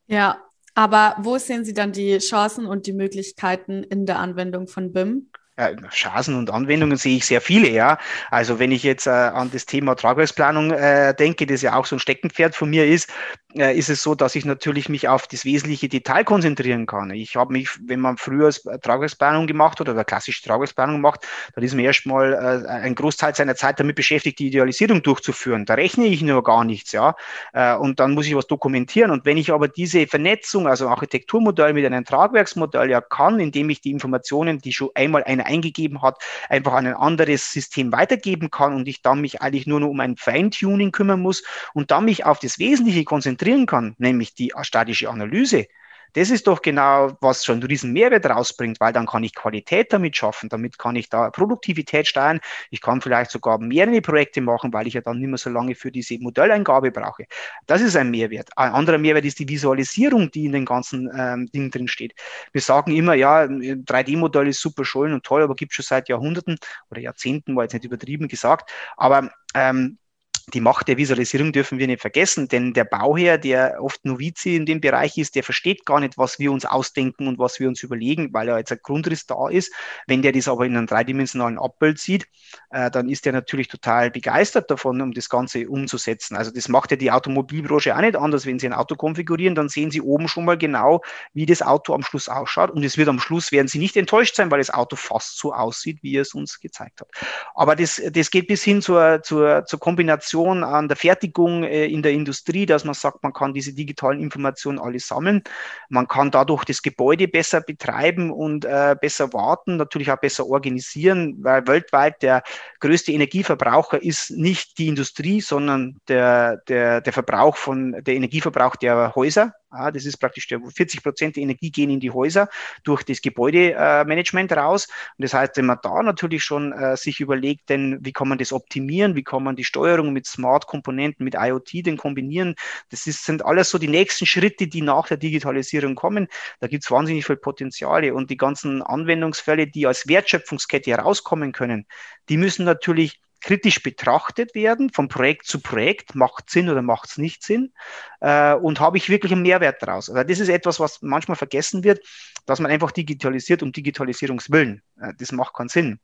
Ja, aber wo sehen Sie dann die Chancen und die Möglichkeiten in der Anwendung von BIM? Äh, Chancen und Anwendungen sehe ich sehr viele, ja. Also wenn ich jetzt äh, an das Thema Tragwerksplanung äh, denke, das ja auch so ein Steckenpferd von mir ist, äh, ist es so, dass ich natürlich mich auf das wesentliche Detail konzentrieren kann. Ich habe mich, wenn man früher Tragwerksplanung gemacht hat oder klassische Tragwerksplanung gemacht, dann ist man erstmal äh, ein Großteil seiner Zeit damit beschäftigt, die Idealisierung durchzuführen. Da rechne ich nur gar nichts, ja. Äh, und dann muss ich was dokumentieren. Und wenn ich aber diese Vernetzung, also Architekturmodell mit einem Tragwerksmodell ja kann, indem ich die Informationen, die schon einmal einer eingegeben hat, einfach an ein anderes System weitergeben kann und ich dann mich eigentlich nur noch um ein Feintuning kümmern muss und dann mich auf das Wesentliche konzentrieren kann, nämlich die statische Analyse, das ist doch genau, was schon einen riesen Mehrwert rausbringt, weil dann kann ich Qualität damit schaffen, damit kann ich da Produktivität steuern. Ich kann vielleicht sogar mehrere Projekte machen, weil ich ja dann nicht mehr so lange für diese Modelleingabe brauche. Das ist ein Mehrwert. Ein anderer Mehrwert ist die Visualisierung, die in den ganzen ähm, Dingen drin steht. Wir sagen immer, ja, 3D-Modell ist super schön und toll, aber gibt schon seit Jahrhunderten oder Jahrzehnten, war jetzt nicht übertrieben gesagt. Aber ähm, die Macht der Visualisierung dürfen wir nicht vergessen, denn der Bauherr, der oft Novize in dem Bereich ist, der versteht gar nicht, was wir uns ausdenken und was wir uns überlegen, weil er jetzt ein Grundriss da ist. Wenn der das aber in einem dreidimensionalen Abbild sieht, äh, dann ist er natürlich total begeistert davon, um das Ganze umzusetzen. Also das macht ja die Automobilbranche auch nicht anders. Wenn Sie ein Auto konfigurieren, dann sehen Sie oben schon mal genau, wie das Auto am Schluss ausschaut. Und es wird am Schluss, werden Sie nicht enttäuscht sein, weil das Auto fast so aussieht, wie er es uns gezeigt hat. Aber das, das geht bis hin zur, zur, zur Kombination Innovation an der Fertigung äh, in der Industrie, dass man sagt, man kann diese digitalen Informationen alle sammeln. Man kann dadurch das Gebäude besser betreiben und äh, besser warten, natürlich auch besser organisieren, weil weltweit der größte Energieverbraucher ist nicht die Industrie, sondern der, der, der Verbrauch von, der Energieverbrauch der Häuser. Ah, das ist praktisch der 40 Prozent der Energie gehen in die Häuser durch das Gebäudemanagement raus. Und das heißt, wenn man da natürlich schon äh, sich überlegt, denn wie kann man das optimieren, wie kann man die Steuerung mit Smart-Komponenten, mit IoT denn kombinieren, das ist, sind alles so die nächsten Schritte, die nach der Digitalisierung kommen. Da gibt es wahnsinnig viel Potenziale und die ganzen Anwendungsfälle, die als Wertschöpfungskette herauskommen können, die müssen natürlich kritisch betrachtet werden, von Projekt zu Projekt, macht Sinn oder macht es nicht Sinn äh, und habe ich wirklich einen Mehrwert daraus. Also das ist etwas, was manchmal vergessen wird, dass man einfach digitalisiert um Digitalisierungswillen. Äh, das macht keinen Sinn.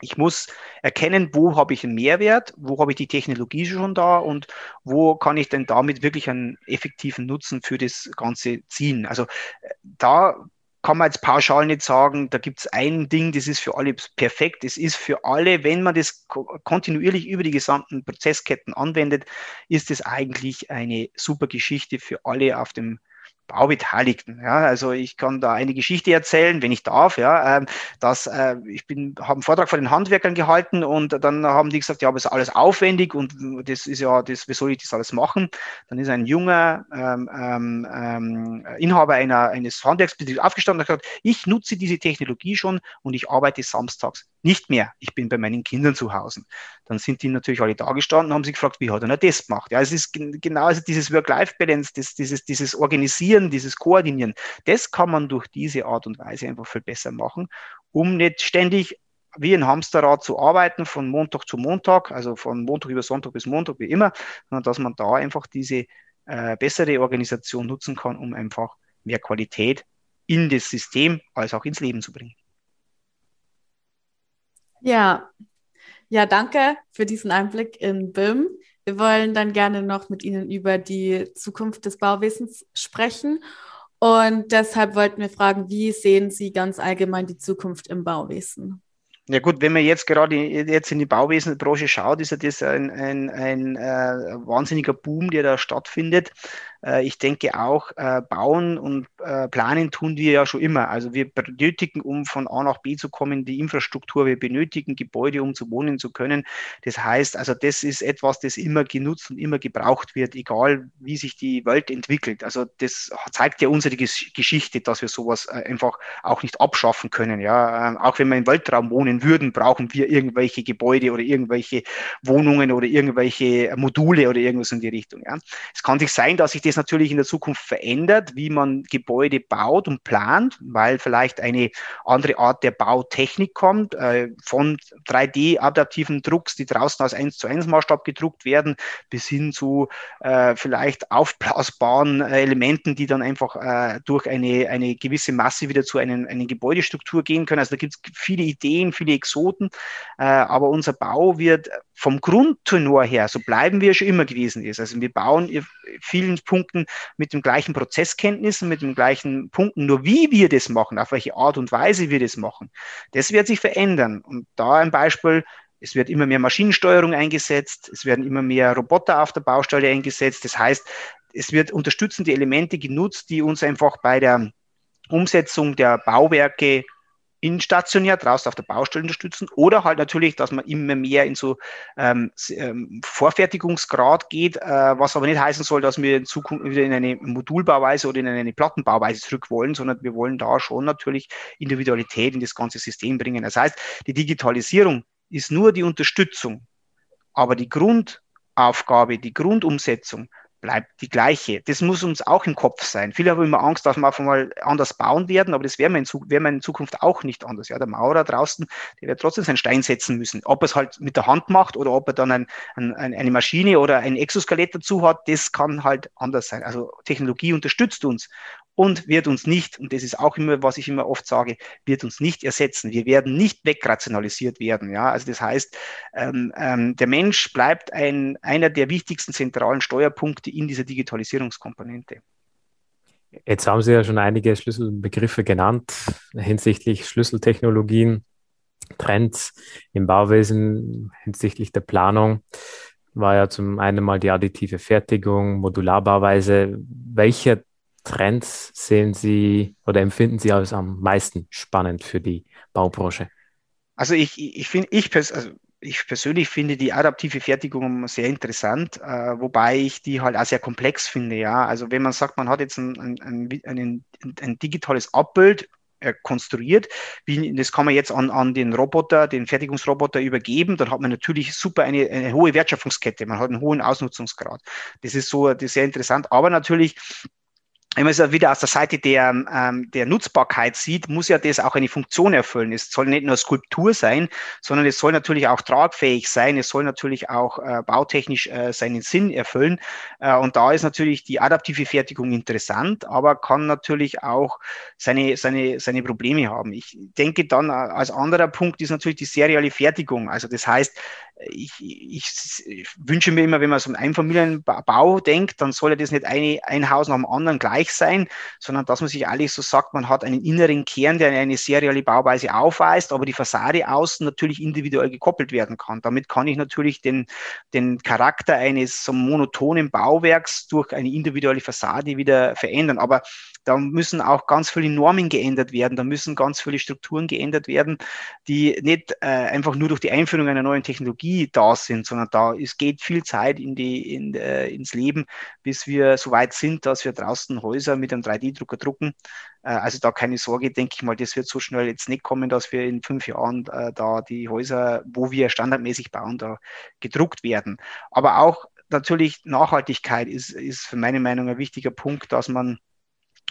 Ich muss erkennen, wo habe ich einen Mehrwert, wo habe ich die Technologie schon da und wo kann ich denn damit wirklich einen effektiven Nutzen für das Ganze ziehen. Also äh, da kann man jetzt pauschal nicht sagen, da gibt es ein Ding, das ist für alle perfekt. Es ist für alle, wenn man das kontinuierlich über die gesamten Prozessketten anwendet, ist es eigentlich eine super Geschichte für alle auf dem Baubeteiligten. Ja, also ich kann da eine Geschichte erzählen, wenn ich darf. Ja, ähm, dass äh, ich bin, habe einen Vortrag von den Handwerkern gehalten und dann haben die gesagt, ja, aber ist alles aufwendig und das ist ja, das, wie soll ich das alles machen? Dann ist ein junger ähm, ähm, ähm Inhaber einer, eines Handwerksbetriebs aufgestanden und hat gesagt, ich nutze diese Technologie schon und ich arbeite samstags nicht mehr. Ich bin bei meinen Kindern zu Hause. Dann sind die natürlich alle da gestanden und haben sich gefragt, wie hat er das gemacht? Ja, es ist genau also dieses Work-Life-Balance, dieses, dieses Organisieren, dieses Koordinieren. Das kann man durch diese Art und Weise einfach viel besser machen, um nicht ständig wie ein Hamsterrad zu arbeiten, von Montag zu Montag, also von Montag über Sonntag bis Montag, wie immer, sondern dass man da einfach diese äh, bessere Organisation nutzen kann, um einfach mehr Qualität in das System als auch ins Leben zu bringen. Ja, ja, danke für diesen Einblick in BIM. Wir wollen dann gerne noch mit Ihnen über die Zukunft des Bauwesens sprechen. Und deshalb wollten wir fragen, wie sehen Sie ganz allgemein die Zukunft im Bauwesen? Ja gut, wenn man jetzt gerade jetzt in die Bauwesenbranche schaut, ist ja das ein, ein, ein äh, wahnsinniger Boom, der da stattfindet. Äh, ich denke auch, äh, bauen und äh, planen tun wir ja schon immer. Also wir benötigen, um von A nach B zu kommen, die Infrastruktur. Wir benötigen Gebäude, um zu wohnen zu können. Das heißt, also das ist etwas, das immer genutzt und immer gebraucht wird, egal wie sich die Welt entwickelt. Also das zeigt ja unsere Geschichte, dass wir sowas einfach auch nicht abschaffen können. Ja, ähm, auch wenn wir im Weltraum wohnen würden, brauchen wir irgendwelche Gebäude oder irgendwelche Wohnungen oder irgendwelche Module oder irgendwas in die Richtung. Ja. Es kann sich sein, dass sich das natürlich in der Zukunft verändert, wie man Gebäude baut und plant, weil vielleicht eine andere Art der Bautechnik kommt, äh, von 3D-adaptiven Drucks, die draußen aus 1 zu 1 Maßstab gedruckt werden, bis hin zu äh, vielleicht aufblasbaren äh, Elementen, die dann einfach äh, durch eine, eine gewisse Masse wieder zu einer, einer Gebäudestruktur gehen können. Also da gibt es viele Ideen, viele Exoten, äh, aber unser Bau wird vom Grundtenor her, so bleiben wir schon immer gewesen ist. Also wir bauen in vielen Punkten mit dem gleichen Prozesskenntnissen, mit den gleichen Punkten, nur wie wir das machen, auf welche Art und Weise wir das machen, das wird sich verändern. Und da ein Beispiel, es wird immer mehr Maschinensteuerung eingesetzt, es werden immer mehr Roboter auf der Baustelle eingesetzt. Das heißt, es wird unterstützende Elemente genutzt, die uns einfach bei der Umsetzung der Bauwerke instationär draußen auf der Baustelle unterstützen oder halt natürlich, dass man immer mehr in so ähm, ähm, Vorfertigungsgrad geht, äh, was aber nicht heißen soll, dass wir in Zukunft wieder in eine Modulbauweise oder in eine Plattenbauweise zurück wollen, sondern wir wollen da schon natürlich Individualität in das ganze System bringen. Das heißt, die Digitalisierung ist nur die Unterstützung, aber die Grundaufgabe, die Grundumsetzung bleibt die gleiche. Das muss uns auch im Kopf sein. Viele haben immer Angst, dass wir auf einmal anders bauen werden, aber das werden wir in, werden wir in Zukunft auch nicht anders. Ja, der Maurer draußen, der wird trotzdem seinen Stein setzen müssen. Ob er es halt mit der Hand macht oder ob er dann ein, ein, eine Maschine oder ein Exoskelett dazu hat, das kann halt anders sein. Also Technologie unterstützt uns und wird uns nicht, und das ist auch immer, was ich immer oft sage, wird uns nicht ersetzen. Wir werden nicht wegrationalisiert werden. Ja, also das heißt, ähm, ähm, der Mensch bleibt ein, einer der wichtigsten zentralen Steuerpunkte in dieser Digitalisierungskomponente. Jetzt haben Sie ja schon einige Schlüsselbegriffe genannt hinsichtlich Schlüsseltechnologien, Trends im Bauwesen hinsichtlich der Planung. War ja zum einen mal die additive Fertigung, Modularbauweise. Welcher Trends sehen Sie oder empfinden Sie als am meisten spannend für die Baubranche? Also ich, ich finde, ich, also ich persönlich finde die adaptive Fertigung sehr interessant, äh, wobei ich die halt auch sehr komplex finde. Ja, also wenn man sagt, man hat jetzt ein, ein, ein, ein digitales Abbild äh, konstruiert. Wie, das kann man jetzt an, an den Roboter, den Fertigungsroboter übergeben. Dann hat man natürlich super eine, eine hohe Wertschöpfungskette. Man hat einen hohen Ausnutzungsgrad. Das ist so, das ist sehr interessant. Aber natürlich wenn man es wieder aus der Seite der, ähm, der Nutzbarkeit sieht, muss ja das auch eine Funktion erfüllen. Es soll nicht nur Skulptur sein, sondern es soll natürlich auch tragfähig sein. Es soll natürlich auch äh, bautechnisch äh, seinen Sinn erfüllen. Äh, und da ist natürlich die adaptive Fertigung interessant, aber kann natürlich auch seine, seine, seine Probleme haben. Ich denke dann äh, als anderer Punkt ist natürlich die serielle Fertigung. Also das heißt, ich, ich, ich, wünsche mir immer, wenn man so einen Einfamilienbau denkt, dann soll ja das nicht eine, ein Haus nach dem anderen gleich sein, sondern dass man sich alles so sagt, man hat einen inneren Kern, der eine serielle Bauweise aufweist, aber die Fassade außen natürlich individuell gekoppelt werden kann. Damit kann ich natürlich den, den Charakter eines so monotonen Bauwerks durch eine individuelle Fassade wieder verändern. Aber da müssen auch ganz viele Normen geändert werden, da müssen ganz viele Strukturen geändert werden, die nicht äh, einfach nur durch die Einführung einer neuen Technologie da sind, sondern da es geht viel Zeit in die, in, äh, ins Leben, bis wir so weit sind, dass wir draußen Häuser mit einem 3D-Drucker drucken. Äh, also da keine Sorge, denke ich mal, das wird so schnell jetzt nicht kommen, dass wir in fünf Jahren äh, da die Häuser, wo wir standardmäßig bauen, da gedruckt werden. Aber auch natürlich Nachhaltigkeit ist, ist für meine Meinung ein wichtiger Punkt, dass man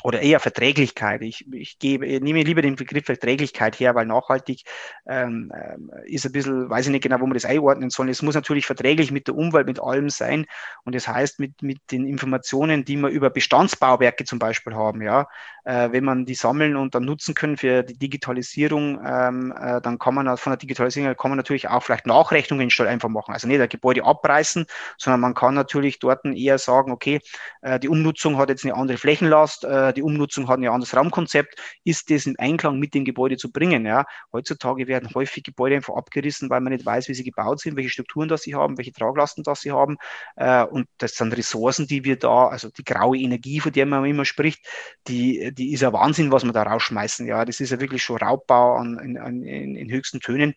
oder eher Verträglichkeit. Ich, ich gebe, nehme lieber den Begriff Verträglichkeit her, weil nachhaltig ähm, äh, ist ein bisschen, weiß ich nicht genau, wo man das einordnen soll. Es muss natürlich verträglich mit der Umwelt, mit allem sein. Und das heißt, mit, mit den Informationen, die wir über Bestandsbauwerke zum Beispiel haben, ja, äh, wenn man die sammeln und dann nutzen können für die Digitalisierung, ähm, äh, dann kann man von der Digitalisierung kann man natürlich auch vielleicht Nachrechnungen statt einfach machen. Also nicht ein Gebäude abreißen, sondern man kann natürlich dort eher sagen, okay, äh, die Umnutzung hat jetzt eine andere Flächenlast, äh, die Umnutzung hat ein anderes Raumkonzept, ist das in Einklang mit dem Gebäude zu bringen. Ja? Heutzutage werden häufig Gebäude einfach abgerissen, weil man nicht weiß, wie sie gebaut sind, welche Strukturen das sie haben, welche Traglasten das sie haben. Äh, und das sind Ressourcen, die wir da, also die graue Energie, von der man immer spricht, die, die ist ja Wahnsinn, was wir da rausschmeißen. Ja, das ist ja wirklich schon Raubbau an, in, in, in höchsten Tönen.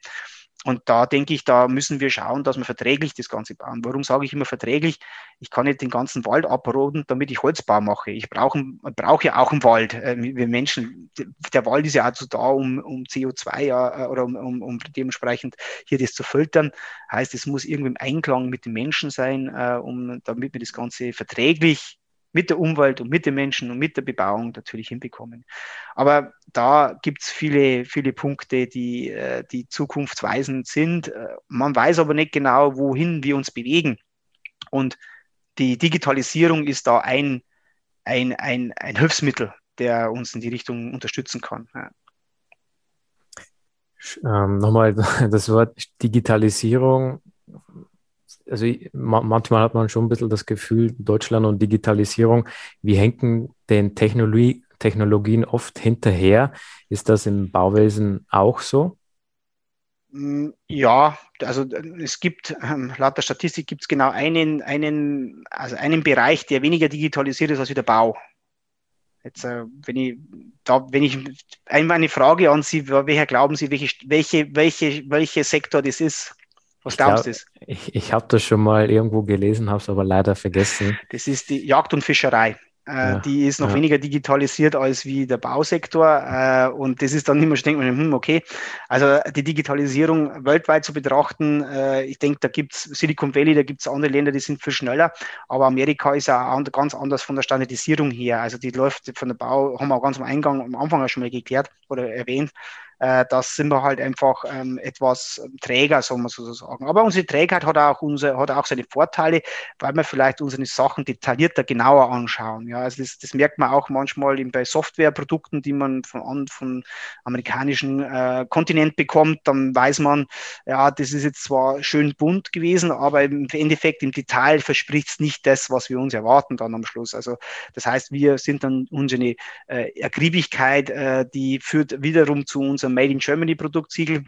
Und da denke ich, da müssen wir schauen, dass wir verträglich das Ganze bauen. Warum sage ich immer verträglich? Ich kann nicht den ganzen Wald abroden, damit ich Holzbau mache. Ich brauche brauch ja auch einen Wald. Äh, wir Menschen, der Wald ist ja auch so da, um, um CO2 ja, äh, oder um, um, um dementsprechend hier das zu filtern. Heißt, es muss irgendwie im Einklang mit den Menschen sein, äh, um, damit wir das Ganze verträglich mit der Umwelt und mit den Menschen und mit der Bebauung natürlich hinbekommen. Aber da gibt es viele, viele Punkte, die, äh, die zukunftsweisend sind. Äh, man weiß aber nicht genau, wohin wir uns bewegen. Und die Digitalisierung ist da ein, ein, ein, ein Hilfsmittel, der uns in die Richtung unterstützen kann. Ja. Ähm, nochmal <laughs> das Wort Digitalisierung also manchmal hat man schon ein bisschen das Gefühl, Deutschland und Digitalisierung, wir hängen den Technologie, Technologien oft hinterher. Ist das im Bauwesen auch so? Mm, ja, also es gibt, ähm, laut der Statistik gibt es genau einen, einen, also einen Bereich, der weniger digitalisiert ist als der Bau. Jetzt, äh, wenn ich da, wenn ich einmal eine Frage an Sie, welcher glauben Sie, welche, welche, welche, welcher Sektor das ist? Was glaubst du? Ich, ich habe das schon mal irgendwo gelesen, habe es aber leider vergessen. Das ist die Jagd und Fischerei. Äh, ja, die ist noch ja. weniger digitalisiert als wie der Bausektor. Äh, und das ist dann immer schon, denkt man, hm, okay. Also die Digitalisierung weltweit zu betrachten, äh, ich denke, da gibt es Silicon Valley, da gibt es andere Länder, die sind viel schneller. Aber Amerika ist ja ganz anders von der Standardisierung her. Also die läuft von der Bau, haben wir auch ganz am Eingang, am Anfang auch schon mal geklärt oder erwähnt äh, das sind wir halt einfach ähm, etwas träger, soll man sozusagen. Aber unsere Trägheit hat auch, unser, hat auch seine Vorteile, weil wir vielleicht unsere Sachen detaillierter, genauer anschauen. Ja, also das, das merkt man auch manchmal bei Softwareprodukten, die man von, von amerikanischen äh, Kontinent bekommt. Dann weiß man, ja, das ist jetzt zwar schön bunt gewesen, aber im Endeffekt im Detail verspricht es nicht das, was wir uns erwarten dann am Schluss. Also das heißt, wir sind dann unsere äh, Ergiebigkeit, äh, die führt wiederum zu unserem Made in Germany Produktsiegel.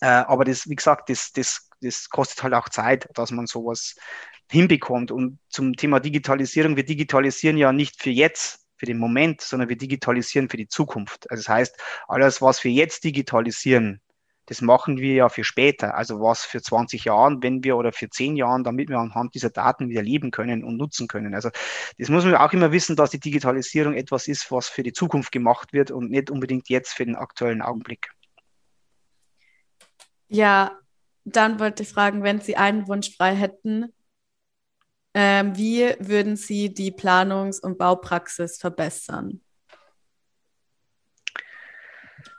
Äh, aber das, wie gesagt, das, das, das kostet halt auch Zeit, dass man sowas hinbekommt. Und zum Thema Digitalisierung, wir digitalisieren ja nicht für jetzt, für den Moment, sondern wir digitalisieren für die Zukunft. Also das heißt, alles, was wir jetzt digitalisieren, das machen wir ja für später. Also was für 20 Jahren, wenn wir oder für 10 Jahren, damit wir anhand dieser Daten wieder leben können und nutzen können. Also das muss man auch immer wissen, dass die Digitalisierung etwas ist, was für die Zukunft gemacht wird und nicht unbedingt jetzt für den aktuellen Augenblick. Ja, dann wollte ich fragen, wenn Sie einen Wunsch frei hätten, ähm, wie würden Sie die Planungs- und Baupraxis verbessern?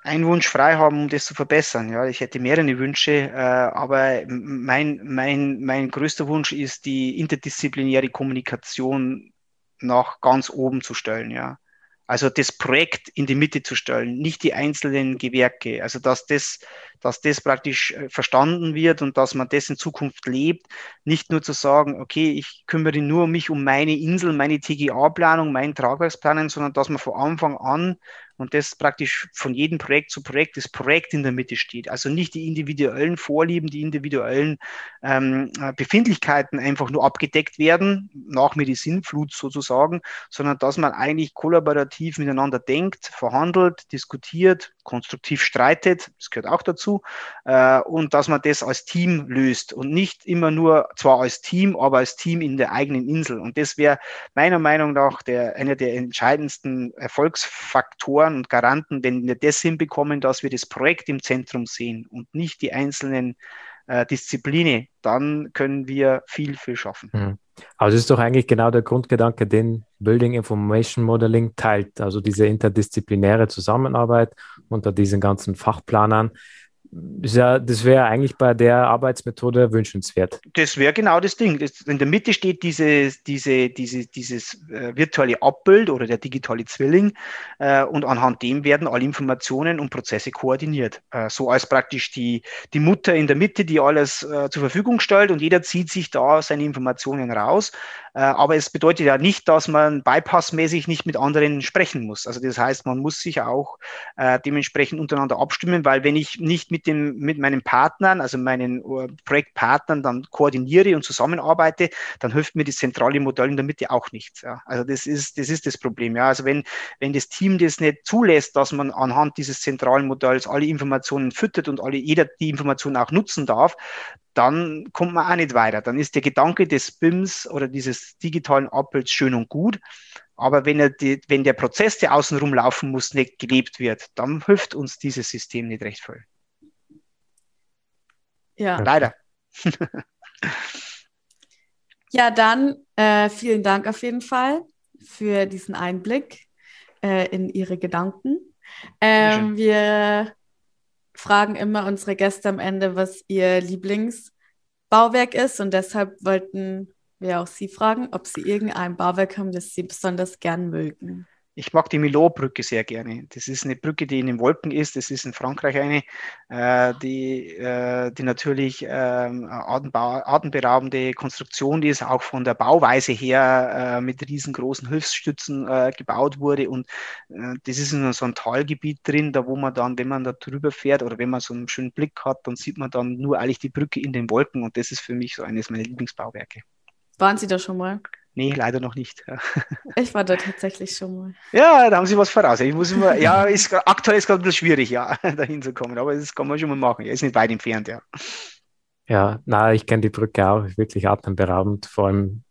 Einen Wunsch frei haben, um das zu verbessern. Ja, ich hätte mehrere Wünsche, äh, aber mein, mein, mein größter Wunsch ist, die interdisziplinäre Kommunikation nach ganz oben zu stellen. Ja. Also das Projekt in die Mitte zu stellen, nicht die einzelnen Gewerke. Also dass das, dass das praktisch äh, verstanden wird und dass man das in Zukunft lebt. Nicht nur zu sagen, okay, ich kümmere nur mich um meine Insel, meine TGA-Planung, meinen Tragwerksplanung, sondern dass man von Anfang an und das praktisch von jedem Projekt zu Projekt das Projekt in der Mitte steht. Also nicht die individuellen Vorlieben, die individuellen ähm, äh, Befindlichkeiten einfach nur abgedeckt werden, nach Medizinflut sozusagen, sondern dass man eigentlich kollaborativ miteinander denkt, verhandelt, diskutiert, konstruktiv streitet, das gehört auch dazu, äh, und dass man das als Team löst und nicht immer nur zwar als Team, aber als Team in der eigenen Insel. Und das wäre meiner Meinung nach der, einer der entscheidendsten Erfolgsfaktoren und Garanten, wenn wir das hinbekommen, dass wir das Projekt im Zentrum sehen und nicht die einzelnen äh, Disziplinen, dann können wir viel, viel schaffen. Mhm. Das ist doch eigentlich genau der Grundgedanke, den Building Information Modeling teilt, also diese interdisziplinäre Zusammenarbeit unter diesen ganzen Fachplanern. Ja, das wäre eigentlich bei der Arbeitsmethode wünschenswert. Das wäre genau das Ding. Das, in der Mitte steht diese, diese, diese, dieses äh, virtuelle Abbild oder der digitale Zwilling äh, und anhand dem werden alle Informationen und Prozesse koordiniert. Äh, so als praktisch die, die Mutter in der Mitte, die alles äh, zur Verfügung stellt und jeder zieht sich da seine Informationen raus. Äh, aber es bedeutet ja nicht, dass man bypassmäßig nicht mit anderen sprechen muss. Also das heißt, man muss sich auch äh, dementsprechend untereinander abstimmen, weil wenn ich nicht mit, dem, mit meinen Partnern, also meinen uh, Projektpartnern dann koordiniere und zusammenarbeite, dann hilft mir das zentrale Modell in der Mitte auch nichts. Ja. Also das ist, das ist das Problem. Ja. Also wenn, wenn das Team das nicht zulässt, dass man anhand dieses zentralen Modells alle Informationen füttert und alle, jeder die Informationen auch nutzen darf, dann kommt man auch nicht weiter. Dann ist der Gedanke des BIMs oder dieses digitalen Abbilds schön und gut. Aber wenn, er die, wenn der Prozess, der außenrum laufen muss, nicht gelebt wird, dann hilft uns dieses System nicht recht voll. Ja. Leider. <laughs> ja, dann äh, vielen Dank auf jeden Fall für diesen Einblick äh, in Ihre Gedanken. Ähm, wir fragen immer unsere Gäste am Ende, was ihr Lieblingsbauwerk ist. Und deshalb wollten wir auch Sie fragen, ob Sie irgendein Bauwerk haben, das Sie besonders gern mögen. Ich mag die Milot-Brücke sehr gerne. Das ist eine Brücke, die in den Wolken ist. Das ist in Frankreich eine, äh, die, äh, die natürlich äh, atemberaubende Konstruktion ist, auch von der Bauweise her äh, mit riesengroßen Hilfsstützen äh, gebaut wurde. Und äh, das ist in so einem Talgebiet drin, da wo man dann, wenn man da drüber fährt oder wenn man so einen schönen Blick hat, dann sieht man dann nur eigentlich die Brücke in den Wolken. Und das ist für mich so eines meiner Lieblingsbauwerke. Waren Sie da schon mal? Nee, leider noch nicht. <laughs> Ich war da tatsächlich schon mal. Ja, da haben Sie was voraus. Ich muss immer, ja, ist, aktuell ist es gerade ein bisschen schwierig, ja, <laughs> da hinzukommen, aber das kann man schon mal machen. Ist nicht weit entfernt, ja. Ja, na, ich kenne die Brücke auch, wirklich atemberaubend. Vor allem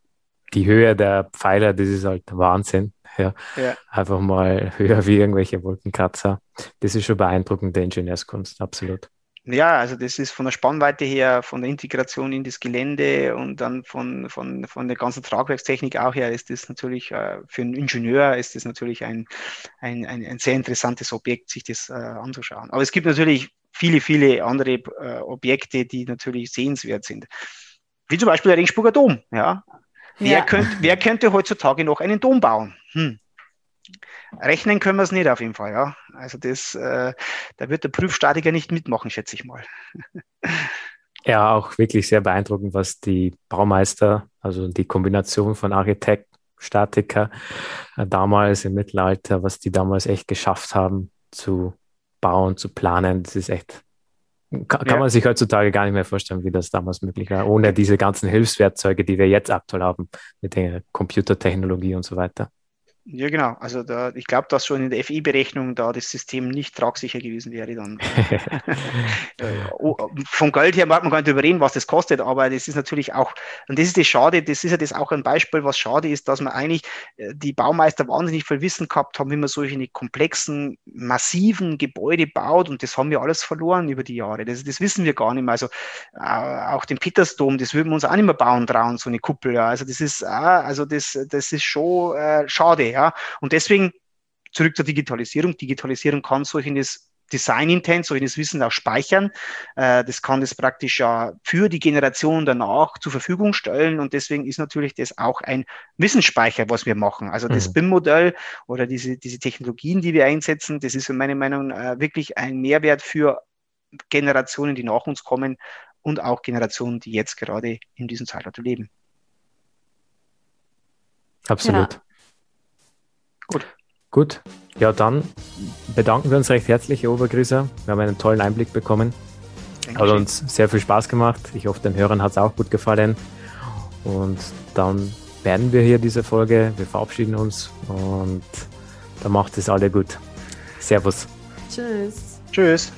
die Höhe der Pfeiler, das ist halt Wahnsinn. Ja. ja. Einfach mal <laughs> höher wie irgendwelche Wolkenkratzer. Das ist schon beeindruckende Ingenieurskunst, absolut. Ja, also das ist von der Spannweite her, von der Integration in das Gelände und dann von, von, von der ganzen Tragwerkstechnik auch her ist das natürlich äh, für einen Ingenieur ist das natürlich ein, ein, ein, ein sehr interessantes Objekt, sich das äh, anzuschauen. Aber es gibt natürlich viele, viele andere äh, Objekte, die natürlich sehenswert sind. Wie zum Beispiel der Ringsburger Dom. Ja? Wer, ja. Könnt, wer könnte heutzutage noch einen Dom bauen? Hm. Rechnen können wir es nicht auf jeden Fall, ja. Also das, äh, da wird der Prüfstatiker nicht mitmachen, schätze ich mal. Ja, auch wirklich sehr beeindruckend, was die Baumeister, also die Kombination von Architekt, Statiker äh, damals im Mittelalter, was die damals echt geschafft haben zu bauen, zu planen. Das ist echt, kann, kann ja. man sich heutzutage gar nicht mehr vorstellen, wie das damals möglich war, ohne diese ganzen Hilfswerkzeuge, die wir jetzt aktuell haben, mit der Computertechnologie und so weiter. Ja, genau. Also da, ich glaube, dass schon in der FI-Berechnung da das System nicht tragsicher gewesen wäre dann. <laughs> vom Geld her mag man gar nicht überreden, was das kostet, aber das ist natürlich auch, und das ist das Schade, das ist ja das auch ein Beispiel, was schade ist, dass man eigentlich äh, die Baumeister wahnsinnig viel Wissen gehabt haben, wie man solche komplexen, massiven Gebäude baut und das haben wir alles verloren über die Jahre. Das, das wissen wir gar nicht mehr. Also äh, auch den Petersdom, das würden wir uns auch nicht mehr bauen trauen, so eine Kuppel. Ja. Also das ist, äh, also das, das ist schon äh, schade. Ja? Und deswegen zurück zur Digitalisierung. Digitalisierung kann solches Design-Intent, solches Wissen auch speichern. Äh, das kann das praktisch ja für die Generation danach zur Verfügung stellen. Und deswegen ist natürlich das auch ein Wissensspeicher, was wir machen. Also das mhm. BIM-Modell oder diese, diese Technologien, die wir einsetzen, das ist in meiner Meinung äh, wirklich ein Mehrwert für Generationen, die nach uns kommen und auch Generationen, die jetzt gerade in diesem Zeitalter leben. Absolut. Ja. Gut. Gut. Ja, dann bedanken wir uns recht herzlich, Herr Obergrieser. Wir haben einen tollen Einblick bekommen. Dankeschön. Hat uns sehr viel Spaß gemacht. Ich hoffe, den Hörern hat es auch gut gefallen. Und dann beenden wir hier diese Folge. Wir verabschieden uns und dann macht es alle gut. Servus. Tschüss. Tschüss.